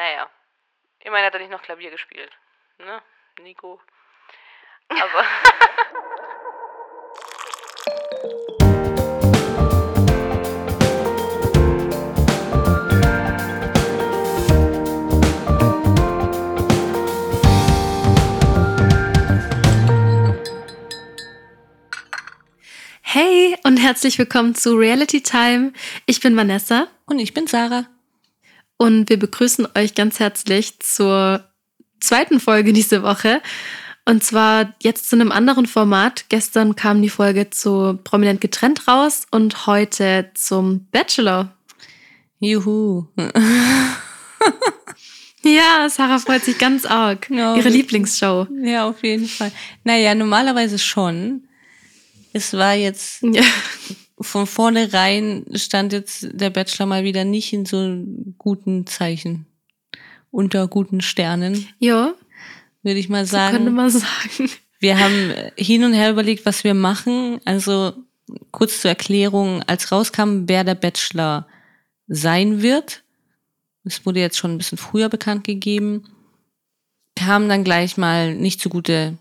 naja. Immerhin hat er nicht noch Klavier gespielt. Ne, Nico? Aber. Hey und herzlich willkommen zu Reality Time. Ich bin Vanessa. Und ich bin Sarah. Und wir begrüßen euch ganz herzlich zur zweiten Folge diese Woche. Und zwar jetzt zu einem anderen Format. Gestern kam die Folge zu Prominent getrennt raus und heute zum Bachelor. Juhu. ja, Sarah freut sich ganz arg. Ja, Ihre Lieblingsshow. Ja, auf jeden Fall. Naja, normalerweise schon. Es war jetzt ja. Von vornherein stand jetzt der Bachelor mal wieder nicht in so guten Zeichen. Unter guten Sternen. Ja. Würde ich mal sagen. So könnte man sagen. Wir haben hin und her überlegt, was wir machen. Also kurz zur Erklärung, als rauskam, wer der Bachelor sein wird, es wurde jetzt schon ein bisschen früher bekannt gegeben, kamen dann gleich mal nicht so gute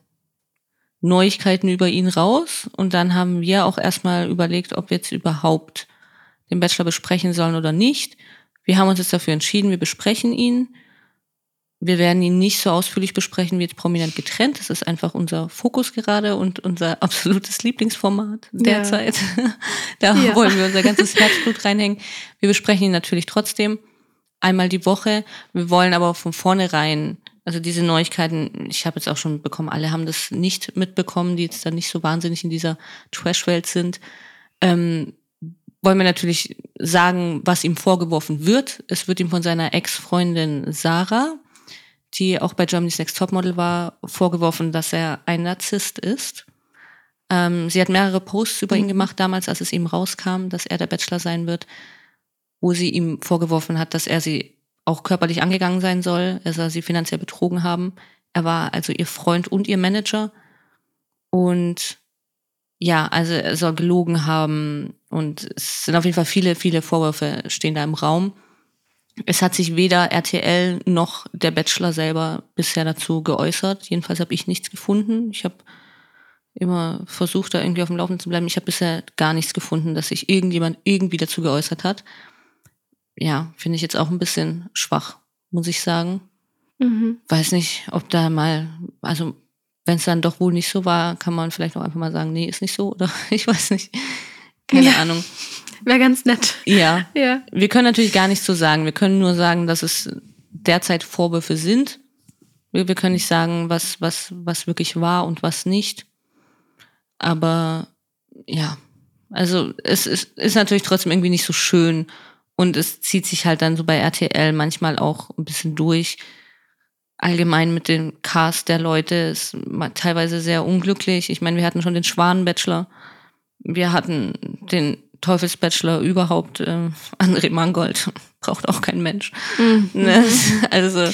Neuigkeiten über ihn raus. Und dann haben wir auch erstmal überlegt, ob wir jetzt überhaupt den Bachelor besprechen sollen oder nicht. Wir haben uns jetzt dafür entschieden, wir besprechen ihn. Wir werden ihn nicht so ausführlich besprechen wie jetzt prominent getrennt. Das ist einfach unser Fokus gerade und unser absolutes Lieblingsformat derzeit. Ja. da ja. wollen wir unser ganzes Herzblut reinhängen. Wir besprechen ihn natürlich trotzdem einmal die Woche. Wir wollen aber von vornherein also diese Neuigkeiten, ich habe jetzt auch schon bekommen, alle haben das nicht mitbekommen, die jetzt dann nicht so wahnsinnig in dieser Trash-Welt sind. Ähm, wollen wir natürlich sagen, was ihm vorgeworfen wird. Es wird ihm von seiner Ex-Freundin Sarah, die auch bei Germany's Next Topmodel war, vorgeworfen, dass er ein Narzisst ist. Ähm, sie hat mehrere Posts über ihn mhm. gemacht damals, als es ihm rauskam, dass er der Bachelor sein wird, wo sie ihm vorgeworfen hat, dass er sie auch körperlich angegangen sein soll. Er soll sie finanziell betrogen haben. Er war also ihr Freund und ihr Manager. Und ja, also er soll gelogen haben. Und es sind auf jeden Fall viele, viele Vorwürfe stehen da im Raum. Es hat sich weder RTL noch der Bachelor selber bisher dazu geäußert. Jedenfalls habe ich nichts gefunden. Ich habe immer versucht, da irgendwie auf dem Laufenden zu bleiben. Ich habe bisher gar nichts gefunden, dass sich irgendjemand irgendwie dazu geäußert hat ja, finde ich jetzt auch ein bisschen schwach, muss ich sagen. Mhm. Weiß nicht, ob da mal, also wenn es dann doch wohl nicht so war, kann man vielleicht auch einfach mal sagen, nee, ist nicht so oder ich weiß nicht. Keine ja. Ahnung. Wäre ganz nett. Ja. ja. Wir können natürlich gar nichts so sagen. Wir können nur sagen, dass es derzeit Vorwürfe sind. Wir, wir können nicht sagen, was, was, was wirklich war und was nicht. Aber ja, also es ist, ist natürlich trotzdem irgendwie nicht so schön und es zieht sich halt dann so bei RTL manchmal auch ein bisschen durch. Allgemein mit dem Cast der Leute ist teilweise sehr unglücklich. Ich meine, wir hatten schon den Schwan-Bachelor. Wir hatten den Teufelsbachelor überhaupt. Äh, André Mangold braucht auch kein Mensch. Mhm. Ne? Also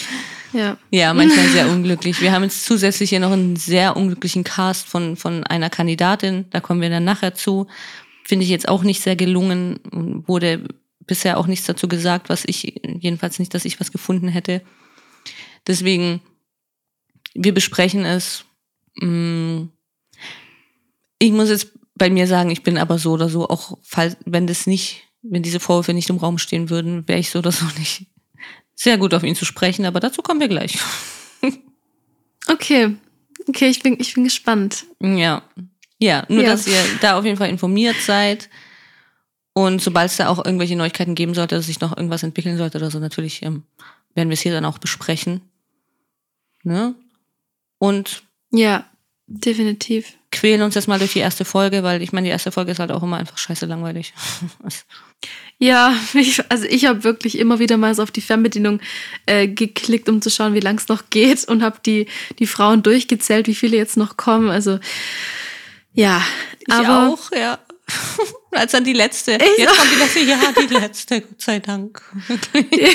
ja. ja, manchmal sehr unglücklich. Wir haben jetzt zusätzlich hier noch einen sehr unglücklichen Cast von, von einer Kandidatin. Da kommen wir dann nachher zu. Finde ich jetzt auch nicht sehr gelungen. Wurde bisher auch nichts dazu gesagt, was ich, jedenfalls nicht, dass ich was gefunden hätte. Deswegen, wir besprechen es. Mm, ich muss jetzt bei mir sagen, ich bin aber so oder so, auch falls, wenn das nicht, wenn diese Vorwürfe nicht im Raum stehen würden, wäre ich so oder so nicht sehr gut auf ihn zu sprechen, aber dazu kommen wir gleich. Okay. Okay, ich bin, ich bin gespannt. Ja. Ja, nur ja. dass ihr da auf jeden Fall informiert seid. Und sobald es da auch irgendwelche Neuigkeiten geben sollte, dass sich noch irgendwas entwickeln sollte oder so, natürlich ähm, werden wir es hier dann auch besprechen. Ne? Und ja, definitiv. Quälen uns jetzt mal durch die erste Folge, weil ich meine, die erste Folge ist halt auch immer einfach scheiße langweilig. ja, ich, also ich habe wirklich immer wieder mal so auf die Fernbedienung äh, geklickt, um zu schauen, wie lang es noch geht und habe die, die Frauen durchgezählt, wie viele jetzt noch kommen. Also ja, ich aber auch, ja. Als dann die letzte. Ich Jetzt kommt die letzte. Ja, die letzte, Gott sei Dank.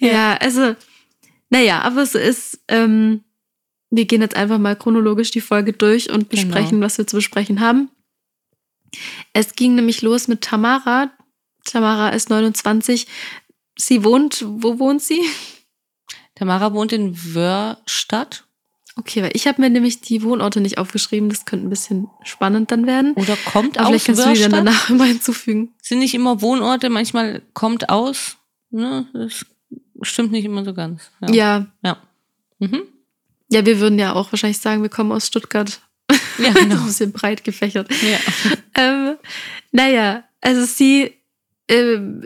ja. ja, also, naja, aber es ist, ähm, wir gehen jetzt einfach mal chronologisch die Folge durch und genau. besprechen, genau. was wir zu besprechen haben. Es ging nämlich los mit Tamara. Tamara ist 29. sie wohnt, wo wohnt sie? Tamara wohnt in Wörstadt. Okay, weil ich habe mir nämlich die Wohnorte nicht aufgeschrieben. Das könnte ein bisschen spannend dann werden. Oder kommt Aber aus vielleicht kannst du die dann Wörstadt. danach immer hinzufügen. Sind nicht immer Wohnorte, manchmal kommt aus. Ne? Das stimmt nicht immer so ganz. Ja. Ja. Ja, mhm. ja, wir würden ja auch wahrscheinlich sagen, wir kommen aus Stuttgart. ja genau. ein bisschen breit gefächert. ja. Ähm, naja, also sie ähm,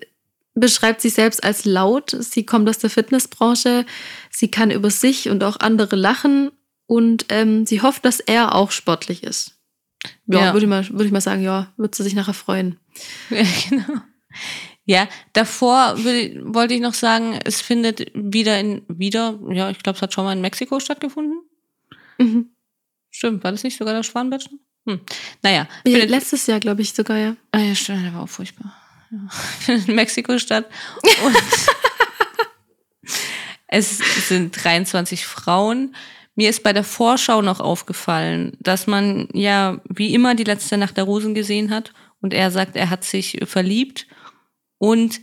beschreibt sich selbst als laut. Sie kommt aus der Fitnessbranche. Sie kann über sich und auch andere lachen. Und ähm, sie hofft, dass er auch sportlich ist. Ja, Ja. würde ich, mal, würde ich mal sagen, ja, wird sie sich nachher freuen. Ja, genau. Ja, davor wollte ich noch sagen, es findet wieder in, wieder, ja, ich glaube, es hat schon mal in Mexiko stattgefunden. Mhm. Stimmt, war das nicht sogar der Schwanbachelor? Hm. Naja, Ja, letztes Jahr, glaube ich, sogar, ja. ah, ja, stimmt, der war auch furchtbar. Ja. Findet in Mexiko statt. Und es sind 23 Frauen. Mir ist bei der Vorschau noch aufgefallen, dass man ja wie immer die letzte Nacht der Rosen gesehen hat und er sagt, er hat sich verliebt und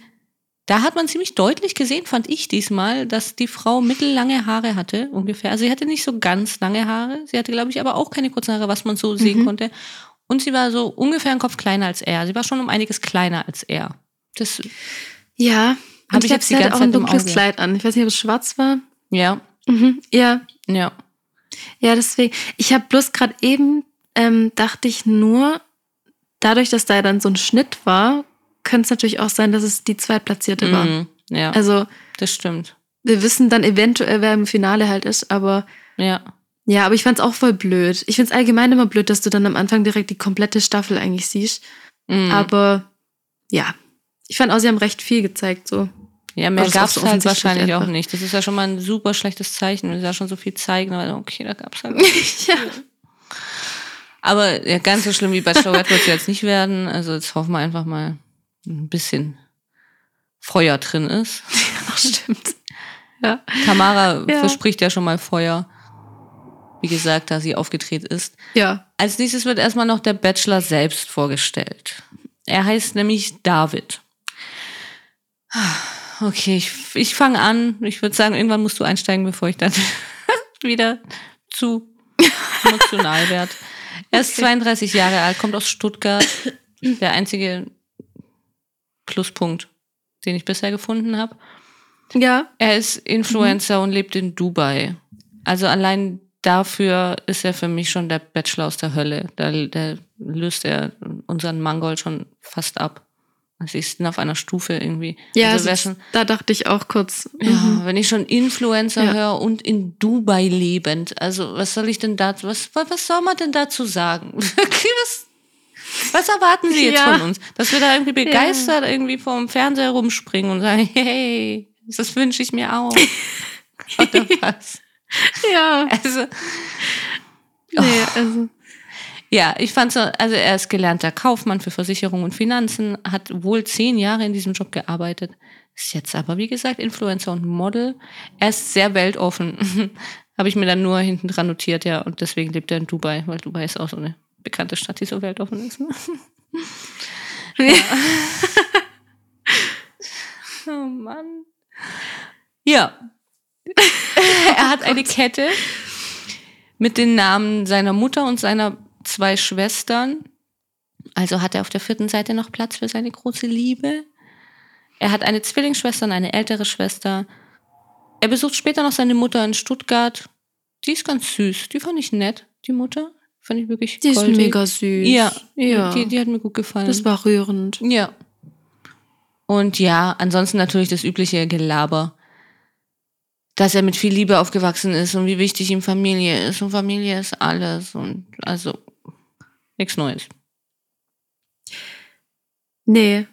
da hat man ziemlich deutlich gesehen, fand ich diesmal, dass die Frau mittellange Haare hatte, ungefähr. Also sie hatte nicht so ganz lange Haare. Sie hatte, glaube ich, aber auch keine kurzen Haare, was man so sehen Mhm. konnte. Und sie war so ungefähr einen Kopf kleiner als er. Sie war schon um einiges kleiner als er. Das, Ja. Hab Und ich jetzt die sie hatte ganze auch ein dunkles. Kleid an. Ich weiß nicht, ob es schwarz war. ja, Mhm. Ja, ja. Ja, deswegen. Ich habe bloß gerade eben, ähm, dachte ich nur, dadurch, dass da dann so ein Schnitt war, könnte es natürlich auch sein, dass es die Zweitplatzierte war. Mhm. Ja, Also das stimmt. wir wissen dann eventuell, wer im Finale halt ist, aber Ja. ja, aber ich fand's auch voll blöd. Ich find's allgemein immer blöd, dass du dann am Anfang direkt die komplette Staffel eigentlich siehst. Mhm. Aber ja, ich fand auch, sie haben recht viel gezeigt, so. Ja, mehr auch gab's so halt wahrscheinlich auch einfach. nicht. Das ist ja schon mal ein super schlechtes Zeichen, wenn sie da schon so viel zeigen. Aber okay, da gab's halt. ja. Aber ja, ganz so schlimm wie Bachelorette wird es jetzt nicht werden. Also jetzt hoffen wir einfach mal, ein bisschen Feuer drin ist. Ach, stimmt. Ja. Tamara Ja. verspricht ja schon mal Feuer. Wie gesagt, da sie aufgedreht ist. Ja. Als nächstes wird erstmal noch der Bachelor selbst vorgestellt. Er heißt nämlich David. Okay, ich, ich fange an. Ich würde sagen, irgendwann musst du einsteigen, bevor ich dann wieder zu emotional werde. Er ist Okay. 32 Jahre alt, kommt aus Stuttgart. Der einzige Pluspunkt, den ich bisher gefunden habe. Ja. Er ist Influencer und lebt in Dubai. Also allein dafür ist er für mich schon der Bachelor aus der Hölle. Da, da löst er unseren Mangold schon fast ab. Also sie sind auf einer Stufe irgendwie. Ja, also schon, da dachte ich auch kurz. ja, mhm. wenn ich schon Influencer Ja. höre und in Dubai lebend, also was soll ich denn da, was, was soll man denn dazu sagen? was, was erwarten Sie jetzt Ja. von uns? Dass wir da irgendwie begeistert irgendwie vorm Fernseher rumspringen und sagen, hey, das wünsche ich mir auch. Oder was? Ja. Also, Nee, also. Ja, ich fand so, also er ist gelernter Kaufmann für Versicherung und Finanzen, hat wohl zehn Jahre in diesem Job gearbeitet, ist jetzt aber, wie gesagt, Influencer und Model. Er ist sehr weltoffen. Habe ich mir dann nur hinten dran notiert, ja, und deswegen lebt er in Dubai, weil Dubai ist auch so eine bekannte Stadt, die so weltoffen ist. Ne? oh Mann. Ja. er hat eine Kette mit den Namen seiner Mutter und seiner zwei Schwestern. Also hat er auf der vierten Seite noch Platz für seine große Liebe. Er hat eine Zwillingsschwester und eine ältere Schwester. Er besucht später noch seine Mutter in Stuttgart. Die ist ganz süß. Die fand ich nett, die Mutter. Fand ich wirklich Die ist goldig. mega süß. Ja, ja. Die, die hat mir gut gefallen. das war rührend. Ja. Und ja, ansonsten natürlich das übliche Gelaber. Dass er mit viel Liebe aufgewachsen ist und wie wichtig ihm Familie ist. Und Familie ist alles. Und also nichts Neues. Nee,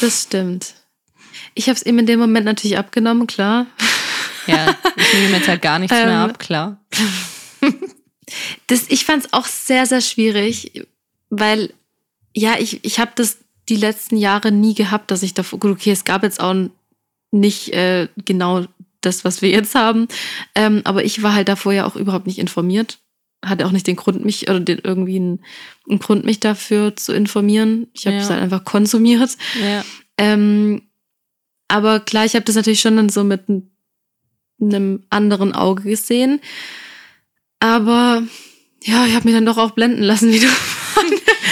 das stimmt. Ich habe es ihm in dem Moment natürlich abgenommen, klar. Ja, ich nehme jetzt halt gar nichts mehr Ähm, ab, klar. Das, ich fand es auch sehr, sehr schwierig, weil, ja, ich, ich habe das die letzten Jahre nie gehabt, dass ich davor, gut, okay, es gab jetzt auch nicht äh, genau das, was wir jetzt haben, ähm, aber ich war halt davor ja auch überhaupt nicht informiert. Hatte auch nicht den Grund, mich, oder den, irgendwie einen, einen Grund, mich dafür zu informieren. Ich habe Ja. es halt einfach konsumiert. Ja. Ähm, Aber klar, ich habe das natürlich schon dann so mit einem anderen Auge gesehen. Aber ja, ich habe mich dann doch auch blenden lassen, wie du von,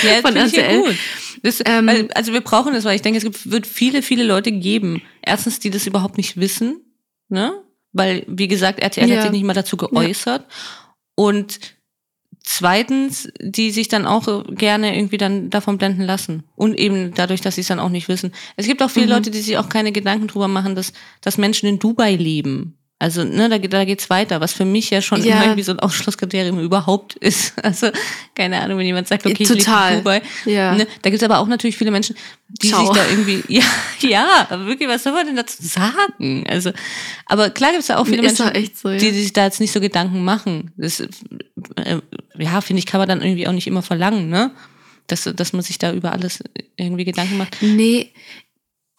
Ja, von ja RTL. gut. Das, Ähm, also wir brauchen das, weil ich denke, es gibt, wird viele, viele Leute geben. Erstens, die das überhaupt nicht wissen, ne? Weil, wie gesagt, RTL Ja. hat sich nicht mal dazu geäußert. Und zweitens, die sich dann auch gerne irgendwie dann davon blenden lassen. Und eben dadurch, dass sie es dann auch nicht wissen. Es gibt auch viele Mhm. Leute, die sich auch keine Gedanken drüber machen, dass, dass Menschen in Dubai leben. Also, ne, da, geht- da geht's weiter, was für mich ja schon Ja. immer irgendwie so ein Ausschlusskriterium überhaupt ist. Also, keine Ahnung, wenn jemand sagt, okay, ich lebe Total. in Dubai. Ja. Ne, da gibt's aber auch natürlich viele Menschen, die Ciao. sich da irgendwie, ja, ja, aber wirklich, was soll man denn dazu sagen? Also, aber klar gibt's da auch viele Ist Menschen, so, ja. die sich da jetzt nicht so Gedanken machen. Das, äh, ja, finde ich, kann man dann irgendwie auch nicht immer verlangen, ne? Dass, dass man sich da über alles irgendwie Gedanken macht. Nee,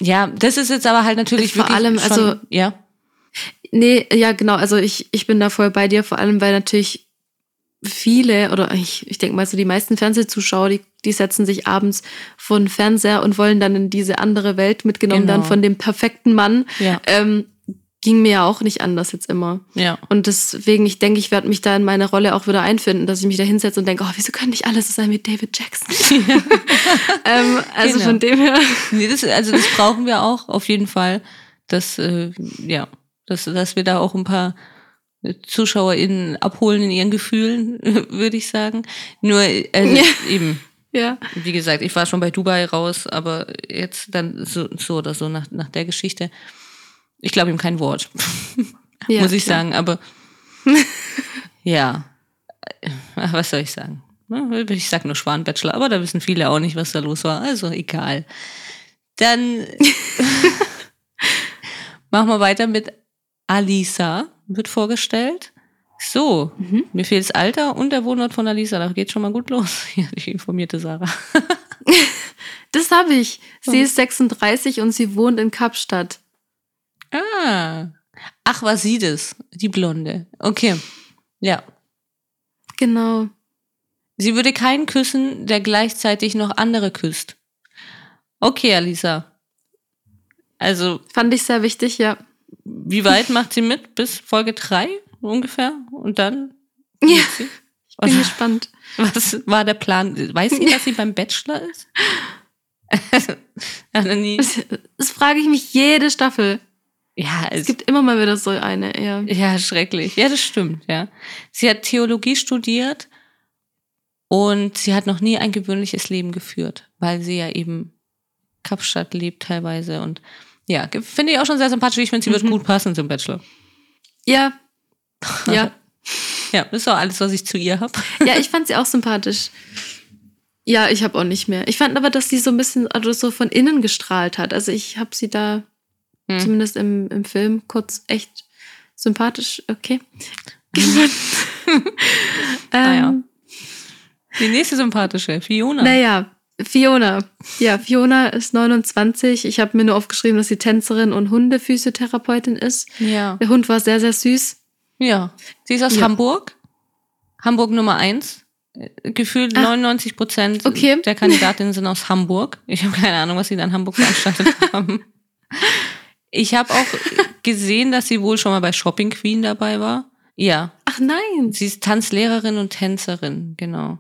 Ja, das ist jetzt aber halt natürlich Vor wirklich allem, also- ja, Nee, ja, genau. Also ich, ich bin da voll bei dir, vor allem weil natürlich viele oder ich, ich denke mal so die meisten Fernsehzuschauer, die, die setzen sich abends vor den Fernseher und wollen dann in diese andere Welt mitgenommen Genau. dann von dem perfekten Mann. ja, Ähm, ging mir ja auch nicht anders jetzt immer. ja. Und deswegen, ich denke, ich werde mich da in meine Rolle auch wieder einfinden, dass ich mich da hinsetze und denke, oh, wieso können nicht alle so sein wie David Jackson? ähm, also Genau. von dem her. Nee, das, also das brauchen wir auch auf jeden Fall, dass, äh, ja, dass, dass wir da auch ein paar ZuschauerInnen abholen in ihren Gefühlen, würde ich sagen. Nur, also Ja. eben, Ja. wie gesagt, ich war schon bei Dubai raus, aber jetzt dann so, so oder so nach, nach der Geschichte. Ich glaube ihm kein Wort, ja muss ich klar. sagen, aber ja, Äh, was soll ich sagen? Ich sag nur Schwan-Bachelor, aber da wissen viele auch nicht, was da los war, also egal. Dann machen wir weiter mit Alisa, wird vorgestellt. So, Mhm. mir fehlt das Alter und der Wohnort von Alisa, da geht schon mal gut los. Ja, die informierte Sarah. Das habe ich. Sie Oh. ist 36 und sie wohnt in Kapstadt. Ah. Ach, war sie das? Die Blonde. Okay. Ja. Genau. Sie würde keinen küssen, der gleichzeitig noch andere küsst. Okay, Alisa. Also, Fand ich sehr wichtig, ja. Wie weit macht sie mit? Bis Folge 3 ungefähr? Und dann? Ja, ich bin Und gespannt. was war der Plan? Weiß sie, dass sie beim Bachelor ist? Nie. Das, das frage ich mich jede Staffel. Ja, Es es gibt immer mal wieder so eine, ja. Ja, schrecklich. Ja, das stimmt, ja. Sie hat Theologie studiert und sie hat noch nie ein gewöhnliches Leben geführt, weil sie ja eben Kapstadt lebt teilweise und ja, finde ich auch schon sehr sympathisch. Ich finde, sie wird Mhm. gut passen zum Bachelor. Ja. Ja. Ja, das ist auch alles, was ich zu ihr habe. Ja, ich fand sie auch sympathisch. Ja, ich habe auch nicht mehr. Ich fand aber, dass sie so ein bisschen also so von innen gestrahlt hat. Also ich habe sie da Hm. zumindest im, im Film kurz echt sympathisch, okay. Ah, ja. ähm, Die nächste sympathische, Fiona. Naja, Fiona. Ja, Fiona ist 29. Ich habe mir nur aufgeschrieben, dass sie Tänzerin und Hundephysiotherapeutin ist. Ja. Der Hund war sehr, sehr süß. Ja. Sie ist aus Ja. Hamburg. Hamburg Nummer eins. Äh, Gefühlt Ah. 99 Prozent Okay. der Kandidatinnen sind aus Hamburg. Ich habe keine Ahnung, was sie da in Hamburg veranstaltet haben. Ich habe auch gesehen, dass sie wohl schon mal bei Shopping Queen dabei war. Ja, Ach nein. sie ist Tanzlehrerin und Tänzerin, genau.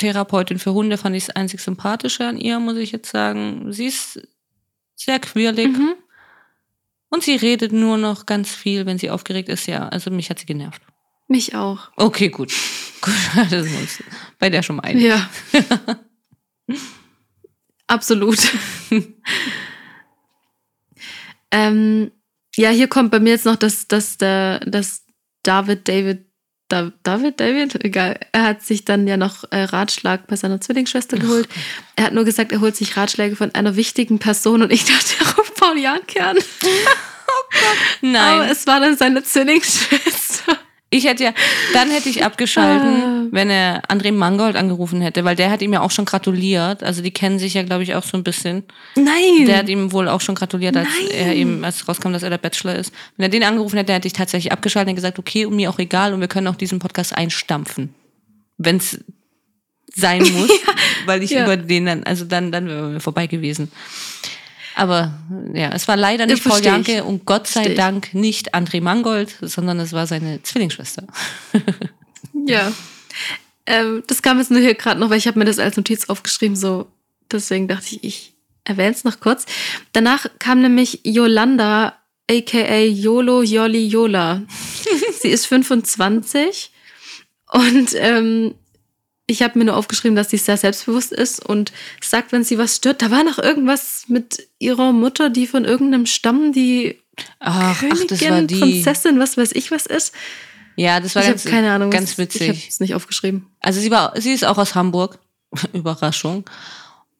Physiotherapeutin für Hunde fand ich das einzig sympathische an ihr, muss ich jetzt sagen. Sie ist sehr quirlig Mhm. und sie redet nur noch ganz viel, wenn sie aufgeregt ist. Ja, also mich hat sie genervt. Mich auch. Okay, gut. gut das uns bei der schon mal einig. Ja. Absolut. ähm, ja, hier kommt bei mir jetzt noch, dass, dass, der, dass David David, Da- David David, egal, er hat sich dann ja noch äh, Ratschlag bei seiner Zwillingsschwester geholt. Er hat nur gesagt, er holt sich Ratschläge von einer wichtigen Person und ich dachte, ruft Paul Janke an. Nein. Aber es war dann seine Zwillingsschwester. Ich hätte ja, dann hätte ich abgeschalten, Ah. wenn er André Mangold angerufen hätte, weil der hat ihm ja auch schon gratuliert. Also die kennen sich ja, glaube ich, auch so ein bisschen. Nein. Der hat ihm wohl auch schon gratuliert, als Nein. er ihm, als rauskam, dass er der Bachelor ist. Wenn er den angerufen hätte, hätte ich tatsächlich abgeschaltet und gesagt, okay, und mir auch egal und wir können auch diesen Podcast einstampfen. Wenn es sein muss, weil ich Ja. über den dann, also dann, dann wären wir vorbei gewesen. Aber ja, es war leider nicht versteh Janke und Gott sei Versteh. Dank nicht André Mangold, sondern es war seine Zwillingsschwester. Ja. Ähm, das kam jetzt nur hier gerade noch, weil ich habe mir das als Notiz aufgeschrieben, so deswegen dachte ich, ich erwähne es noch kurz. Danach kam nämlich Yolanda, aka Yolo Yoli Yola. Sie ist 25 und ähm, ich habe mir nur aufgeschrieben, dass sie sehr selbstbewusst ist und sagt, wenn sie was stört, da war noch irgendwas mit ihrer Mutter, die von irgendeinem Stamm, die Ach, ach Königin, das war die. Prinzessin, was weiß ich was ist. Ja, das war ich ganz, keine Ahnung. ganz was- Ich habe witzig. es nicht aufgeschrieben. Also sie war, sie ist auch aus Hamburg. Überraschung.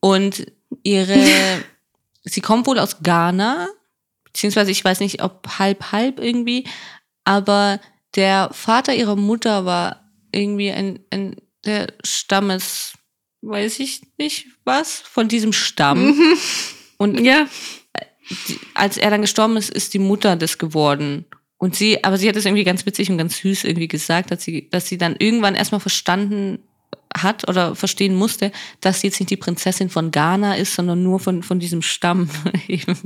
Und ihre, sie kommt wohl aus Ghana, beziehungsweise ich weiß nicht, ob halb halb irgendwie, aber der Vater ihrer Mutter war irgendwie ein, ein der Stammes, weiß ich nicht was, von diesem Stamm. Und Ja, als er dann gestorben ist, ist die Mutter das geworden. Und sie, aber sie hat es irgendwie ganz witzig und ganz süß irgendwie gesagt, dass sie, dass sie dann irgendwann erstmal verstanden hat oder verstehen musste, dass sie jetzt nicht die Prinzessin von Ghana ist, sondern nur von, von diesem Stamm. Eben.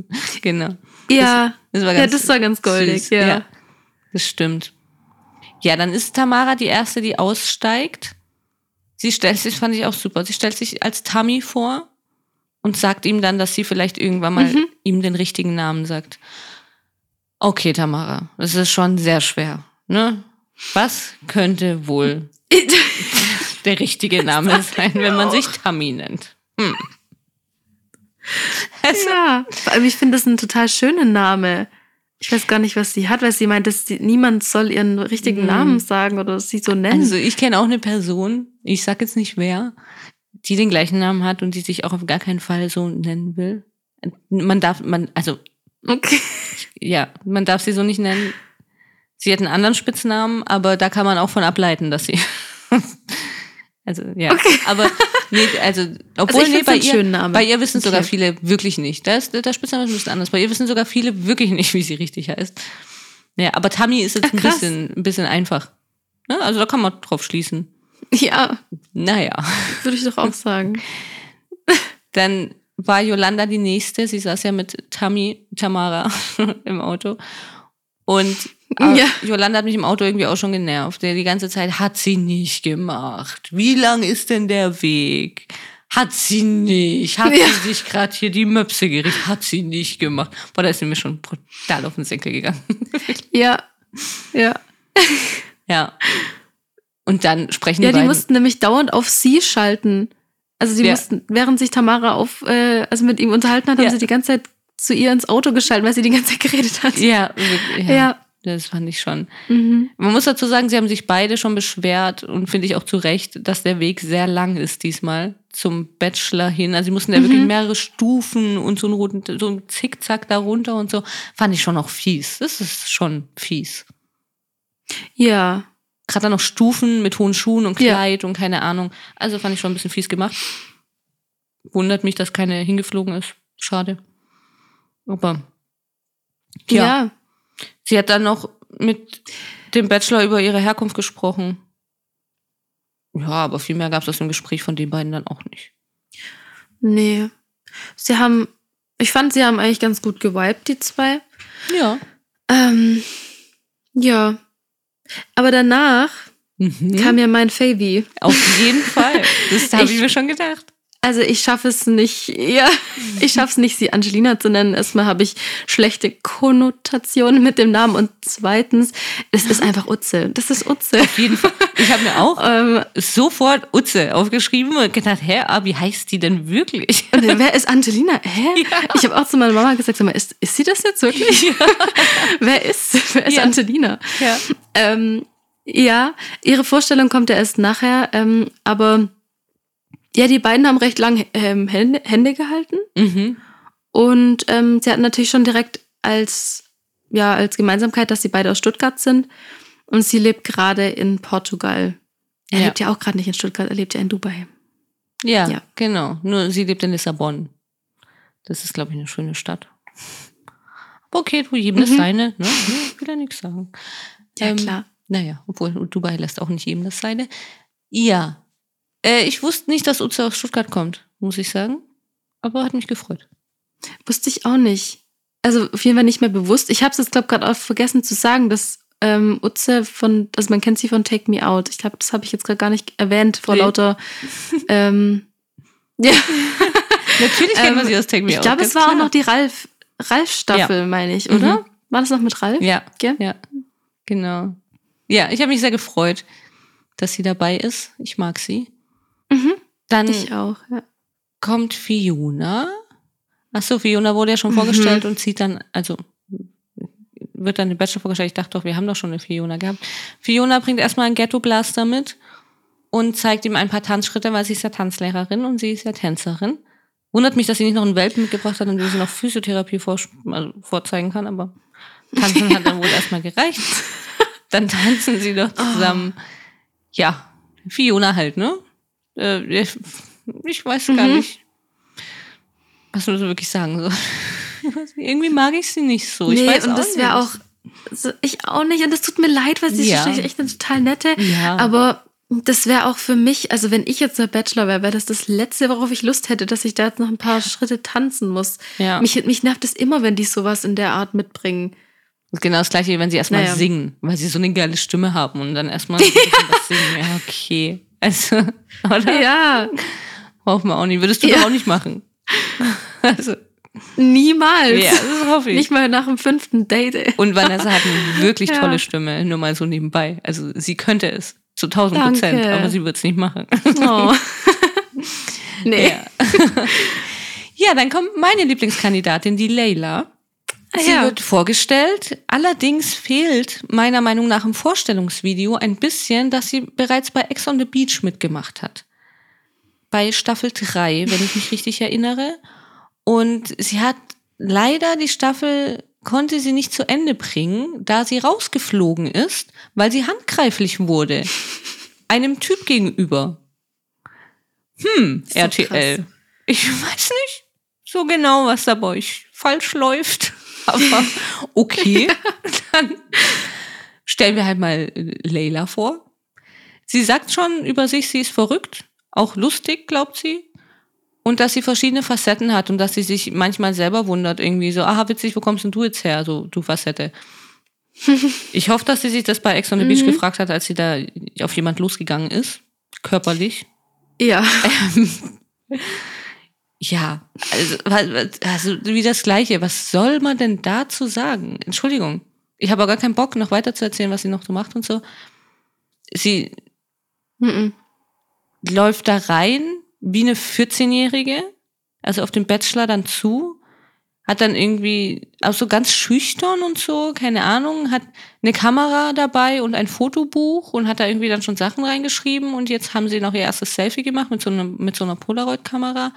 genau. ja. Das war ja, ganz das war ganz goldig, süß. ja. Das stimmt. Ja, dann ist Tamara die erste, die aussteigt. Sie stellt sich, fand ich auch super, sie stellt sich als Tammy vor und sagt ihm dann, dass sie vielleicht irgendwann mal Mhm. ihm den richtigen Namen sagt. Okay, Tamara, das ist schon sehr schwer. Ne? Was könnte wohl der richtige Name sein, wenn man sich Tammy nennt? Hm. Also, ja. Vor allem, ich finde das ein total schöner Name. Ich weiß gar nicht, was sie hat, weil sie meint, dass sie, niemand soll ihren richtigen Mhm. Namen sagen oder sie so nennen. Also ich kenne auch eine Person, ich sag jetzt nicht wer, die den gleichen Namen hat und die sich auch auf gar keinen Fall so nennen will. Man darf, man, also okay. ja, man darf sie so nicht nennen. Sie hat einen anderen Spitznamen, aber da kann man auch von ableiten, dass sie. also ja, Okay. aber nee, also obwohl ich nee, bei ihr, bei ihr wissen sogar Okay. viele wirklich nicht. Da ist, der Spitzname ist ein bisschen anders. Bei ihr wissen sogar viele wirklich nicht, wie sie richtig heißt. Ja, aber Tammy ist jetzt Ach, ein bisschen, ein bisschen einfach. Ne? Also da kann man drauf schließen. Ja, Naja. würde ich doch auch sagen. Dann war Yolanda die nächste. Sie saß ja mit Tammy, Tamara im Auto. Und äh, Ja. Yolanda hat mich im Auto irgendwie auch schon genervt. Der die ganze Zeit hat sie nicht gemacht. Wie lang ist denn der Weg? Hat sie nicht. Hat Ja. sie sich gerade hier die Möpse gerichtet? Hat sie nicht gemacht. Boah, da ist sie mir schon brutal auf den Senkel gegangen. Ja, ja. ja. Und dann sprechen Ja, die die beiden. mussten nämlich dauernd auf sie schalten. Also sie Ja. mussten, während sich Tamara auf, äh, also mit ihm unterhalten hat, haben Ja. sie die ganze Zeit zu ihr ins Auto geschaltet, weil sie die ganze Zeit geredet hat. ja, ja, Ja. Das fand ich schon. Mhm. Man muss dazu sagen, sie haben sich beide schon beschwert und finde ich auch zu Recht, dass der Weg sehr lang ist diesmal zum Bachelor hin. Also sie mussten da Mhm. wirklich mehrere Stufen und so einen roten, so einen Zickzack darunter und so. Fand ich schon auch fies. Das ist schon fies. Ja. Gerade dann noch Stufen mit hohen Schuhen und Ja. Kleid und keine Ahnung. Also fand ich schon ein bisschen fies gemacht. Wundert mich, dass keine hingeflogen ist. Schade. Aber Ja. ja. Sie hat dann noch mit dem Bachelor über ihre Herkunft gesprochen. Ja, aber viel mehr gab es aus dem Gespräch von den beiden dann auch nicht. Nee. Sie haben, ich fand, sie haben eigentlich ganz gut gewiped, die zwei. Ja. Ähm, ja. Aber danach Mhm. kam ja mein Favy. Auf jeden Fall. Das habe ich Ich- mir schon gedacht. Also ich schaffe es nicht, ja, ich schaffe es nicht, sie Angelina zu nennen. Erstmal habe ich schlechte Konnotationen mit dem Namen und zweitens, es ist einfach Utze. Das ist Utze. Auf jeden Fall. Ich habe mir auch Ähm, sofort Utze aufgeschrieben und gedacht, hä, aber wie heißt die denn wirklich? und wer ist Angelina? Hä? Ich habe auch zu meiner Mama gesagt, sag mal, ist, ist sie das jetzt wirklich? wer ist, wer ist Ja. Angelina? Ja. Ähm, ja, ihre Vorstellung kommt ja erst nachher, ähm, aber ja, die beiden haben recht lang ähm, Hände, Hände gehalten Mhm. und ähm, sie hatten natürlich schon direkt als, ja, als Gemeinsamkeit, dass sie beide aus Stuttgart sind und sie lebt gerade in Portugal. Er Ja. lebt ja auch gerade nicht in Stuttgart, er lebt ja in Dubai. Ja, Ja. genau. Nur sie lebt in Lissabon. Das ist, glaube ich, eine schöne Stadt. Okay, du, jedem das Mhm. seine. Ne? Ich will ja nichts sagen. Ja, Ähm, klar. Naja, obwohl Dubai lässt auch nicht jedem das seine. Ja. Äh, ich wusste nicht, dass Utze aus Stuttgart kommt, muss ich sagen. Aber hat mich gefreut. Wusste ich auch nicht. Also auf jeden Fall nicht mehr bewusst. Ich habe es jetzt, glaube ich, gerade auch vergessen zu sagen, dass ähm, Utze von, also man kennt sie von Take Me Out. Ich glaube, das habe ich jetzt gerade gar nicht erwähnt vor Nee. lauter. Ähm, ja. Natürlich man Ähm, sie aus Take Me Ich Out, glaube, ganz es war auch klar. noch die Ralf, Ralf-Staffel, meine ich, oder? Mhm. War das noch mit Ralf? Ja, Gell? ja, genau. Ja, ich habe mich sehr gefreut, dass sie dabei ist. Ich mag sie. Mhm. Dann Ich auch, ja. kommt Fiona. Achso, Fiona wurde ja schon Mhm. vorgestellt und zieht dann, also wird dann den Bachelor vorgestellt. Ich dachte doch, wir haben doch schon eine Fiona gehabt. Fiona bringt erstmal einen Ghetto Blaster mit und zeigt ihm ein paar Tanzschritte, weil sie ist ja Tanzlehrerin und sie ist ja Tänzerin. Wundert mich, dass sie nicht noch einen Welpen mitgebracht hat und sie noch Physiotherapie vor, also vorzeigen kann, aber tanzen hat dann wohl erstmal gereicht. Dann tanzen sie doch zusammen. Ja, Fiona halt, ne? Äh, ich- ich weiß gar Mhm. nicht, was man so wirklich sagen soll. Irgendwie mag ich sie nicht so. Ich nee, weiß und das wäre auch, so, ich auch nicht. Und das tut mir leid, weil sie Ja. ist wahrscheinlich echt eine total nette. Ja. Aber das wäre auch für mich, also wenn ich jetzt der Bachelor wäre, wäre das das Letzte, worauf ich Lust hätte, dass ich da jetzt noch ein paar Schritte tanzen muss. Ja. Mich, mich nervt es immer, wenn die sowas in der Art mitbringen. Genau das gleiche, wenn sie erstmal Naja. singen, weil sie so eine geile Stimme haben und dann erstmal was singen. Ja, okay. Also, oder? Ja, Brauchen wir auch nicht. Würdest du Ja. doch auch nicht machen. Also, niemals. ja, das hoffe ich. Nicht mal nach dem fünften Date. ey. Und Vanessa hat eine wirklich Ja. tolle Stimme, nur mal so nebenbei. Also sie könnte es zu 1000 Prozent, aber sie wird es nicht machen. Oh. nee. Ja. ja, dann kommt meine Lieblingskandidatin, die Leila. Ah, Sie ja. wird vorgestellt. Allerdings fehlt meiner Meinung nach im Vorstellungsvideo ein bisschen, dass sie bereits bei Ex on the Beach mitgemacht hat. Bei Staffel 3, wenn ich mich richtig erinnere. Und sie hat leider die Staffel konnte sie nicht zu Ende bringen, da sie rausgeflogen ist, weil sie handgreiflich wurde. Einem Typ gegenüber. Hm, So RTL. krass. Ich weiß nicht so genau, was da bei euch falsch läuft. Aber okay, dann stellen wir halt mal Leila vor. Sie sagt schon über sich, sie ist verrückt, auch lustig, glaubt sie. Und dass sie verschiedene Facetten hat und dass sie sich manchmal selber wundert, irgendwie so, aha, witzig, wo kommst denn du jetzt her, so, du Facette. Ich hoffe, dass sie sich das bei Ex on the Beach Mhm. gefragt hat, als sie da auf jemand losgegangen ist, körperlich. Ja. Ja, also, also wie das Gleiche. Was soll man denn dazu sagen? Entschuldigung. Ich habe auch gar keinen Bock, noch weiter zu erzählen, was sie noch so macht und so. Sie Mhm. läuft da rein wie eine 14-Jährige, also auf den Bachelor dann zu, hat dann irgendwie auch so ganz schüchtern und so, keine Ahnung, hat eine Kamera dabei und ein Fotobuch und hat da irgendwie dann schon Sachen reingeschrieben und jetzt haben sie noch ihr erstes Selfie gemacht mit so einer, mit so einer Polaroid-Kamera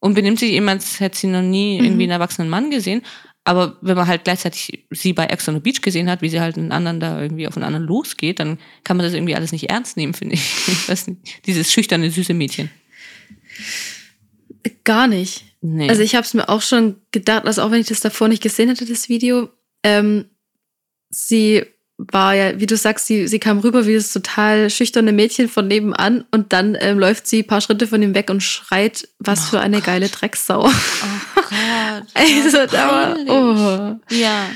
und benimmt sich eben, als hätte sie noch nie irgendwie einen erwachsenen Mann gesehen. Aber wenn man halt gleichzeitig sie bei Ex on the Beach gesehen hat, wie sie halt einen anderen da irgendwie auf einen anderen losgeht, dann kann man das irgendwie alles nicht ernst nehmen, finde ich. ich weiß nicht. Dieses schüchterne, süße Mädchen. Gar nicht. Nee. Also ich habe es mir auch schon gedacht, also auch wenn ich das davor nicht gesehen hätte, das Video, ähm, sie war ja, wie du sagst, sie, sie kam rüber wie das total schüchterne Mädchen von nebenan und dann ähm, läuft sie ein paar Schritte von ihm weg und schreit, was Oh für eine Gott. geile Drecksau. oh Gott. Also da war, oh. Ja,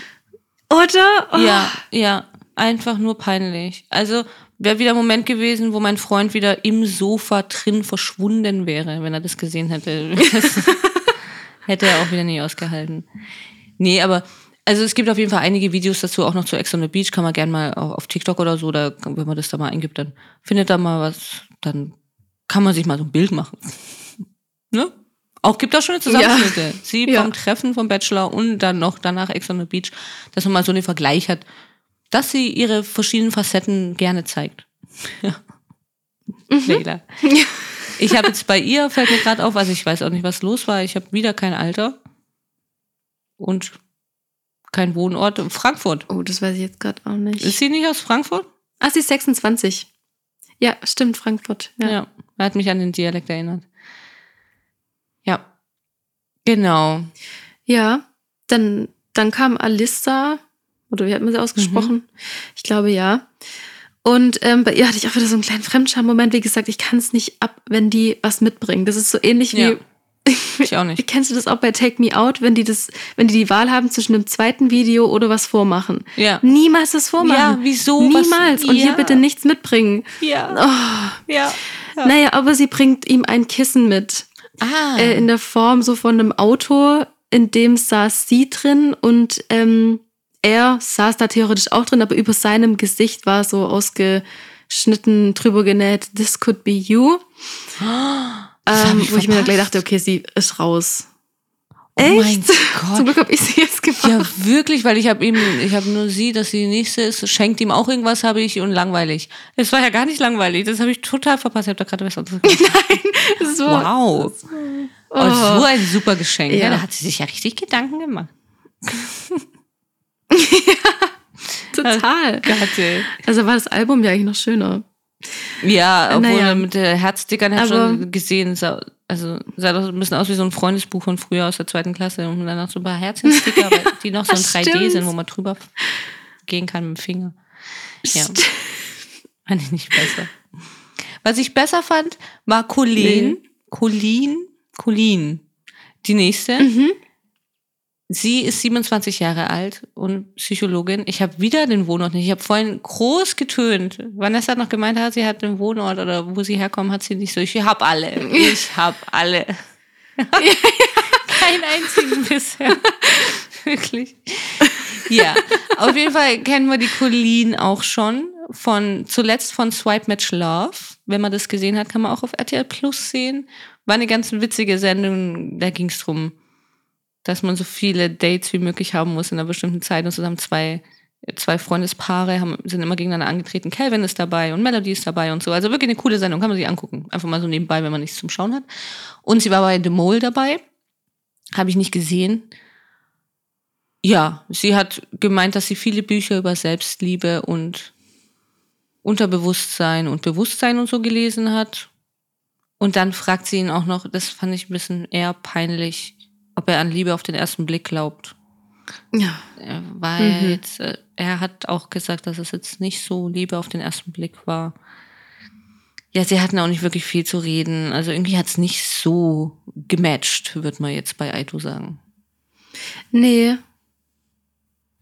Oder? Oh. ja, ja. Einfach nur peinlich. Also wäre wieder ein Moment gewesen, wo mein Freund wieder im Sofa drin verschwunden wäre, wenn er das gesehen hätte. Hätte er auch wieder nie ausgehalten. Nee, aber also es gibt auf jeden Fall einige Videos dazu, auch noch zu Ex on the Beach, kann man gerne mal auf, auf TikTok oder so, da, wenn man das da mal eingibt, dann findet da mal was, dann kann man sich mal so ein Bild machen. ne? Auch gibt auch schon Zusammenschnitte. Sie Ja. vom Treffen vom Bachelor und dann noch danach Ex on the Beach, dass man mal so einen Vergleich hat, dass sie ihre verschiedenen Facetten gerne zeigt. Ja. Leila. Ich habe jetzt bei ihr, fällt mir gerade auf, also ich weiß auch nicht, was los war. Ich habe wieder kein Alter und kein Wohnort. Frankfurt. Oh, das weiß ich jetzt gerade auch nicht. Ist sie nicht aus Frankfurt? Ah, sie ist 26. Ja, stimmt, Frankfurt. Ja. Ja. Er hat mich an den Dialekt erinnert. Ja. Genau. Ja, dann, dann kam Alissa, oder wie hat man sie ausgesprochen? Ich glaube ja. Und ähm, bei ihr hatte ich auch wieder so einen kleinen Fremdscham-Moment. Wie gesagt, ich kann es nicht ab, wenn die was mitbringen. Das ist so ähnlich wie Ja. Ich auch nicht. Kennst du das auch bei Take Me Out, wenn die das, wenn die die Wahl haben zwischen einem zweiten Video oder was vormachen? Ja. Niemals das vormachen. Ja, wieso? Was- Niemals. Und hier Ja. bitte nichts mitbringen. Ja. Oh. Ja. Ja. Naja, aber sie bringt ihm ein Kissen mit. Ah. Äh, in der Form so von einem Auto, in dem saß sie drin und ähm, er saß da theoretisch auch drin, aber über seinem Gesicht war so ausgeschnitten, drüber genäht, this could be you. Hab Ähm, wo ich mir dann gleich dachte, okay, sie ist raus. Oh mein Echt? Zum. Glück habe ich sie jetzt gemacht. Ja, wirklich, weil ich habe ihm, ich habe nur sie, dass sie die nächste ist, schenkt ihm auch irgendwas, habe ich und langweilig. Es war ja gar nicht langweilig, das habe ich total verpasst. Ich habe da gerade was anderes gemacht. so. Wow. Oh. Und so ein super Geschenk. Ja. Ja. da hat sie sich ja richtig Gedanken gemacht. Total. Gott, ey. Also war das Album ja eigentlich noch schöner. Ja, obwohl Naja. mit der Herzstickern Aber- schon gesehen, sah, also sah doch ein bisschen aus wie so ein Freundesbuch von früher aus der zweiten Klasse und dann noch so ein paar Herzsticker, weil die noch so in Das 3D stimmt. sind, wo man drüber gehen kann mit dem Finger. Ja. Fand ich nicht besser. Was ich besser fand, war Colleen. Nee. Colleen? Colleen. Die nächste. Mhm. Sie ist 27 Jahre alt und Psychologin. Ich habe wieder den Wohnort nicht. Ich habe vorhin groß getönt. Vanessa hat noch gemeint, hat, sie hat den Wohnort oder wo sie herkommt, hat sie nicht so. Ich hab alle. Ich hab alle. Kein einzigen bisher. Wirklich. Ja, auf jeden Fall kennen wir die Colleen auch schon. Von, zuletzt von Swipe Match Love. Wenn man das gesehen hat, kann man auch auf RTL Plus sehen. War eine ganz witzige Sendung. Da ging es drum, dass man so viele Dates wie möglich haben muss in einer bestimmten Zeit. Und zusammen zwei, zwei Freundespaare haben, sind immer gegeneinander angetreten. Calvin ist dabei und Melody ist dabei und so. Also wirklich eine coole Sendung, kann man sich angucken. Einfach mal so nebenbei, wenn man nichts zum Schauen hat. Und sie war bei The Mole dabei. Habe ich nicht gesehen. Ja, sie hat gemeint, dass sie viele Bücher über Selbstliebe und Unterbewusstsein und Bewusstsein und so gelesen hat. Und dann fragt sie ihn auch noch, das fand ich ein bisschen eher peinlich, ob er an Liebe auf den ersten Blick glaubt. Ja. Weil Mhm. jetzt, äh, er hat auch gesagt, dass es jetzt nicht so Liebe auf den ersten Blick war. Ja, sie hatten auch nicht wirklich viel zu reden. Also irgendwie hat es nicht so gematcht, würde man jetzt bei Aito sagen. Nee.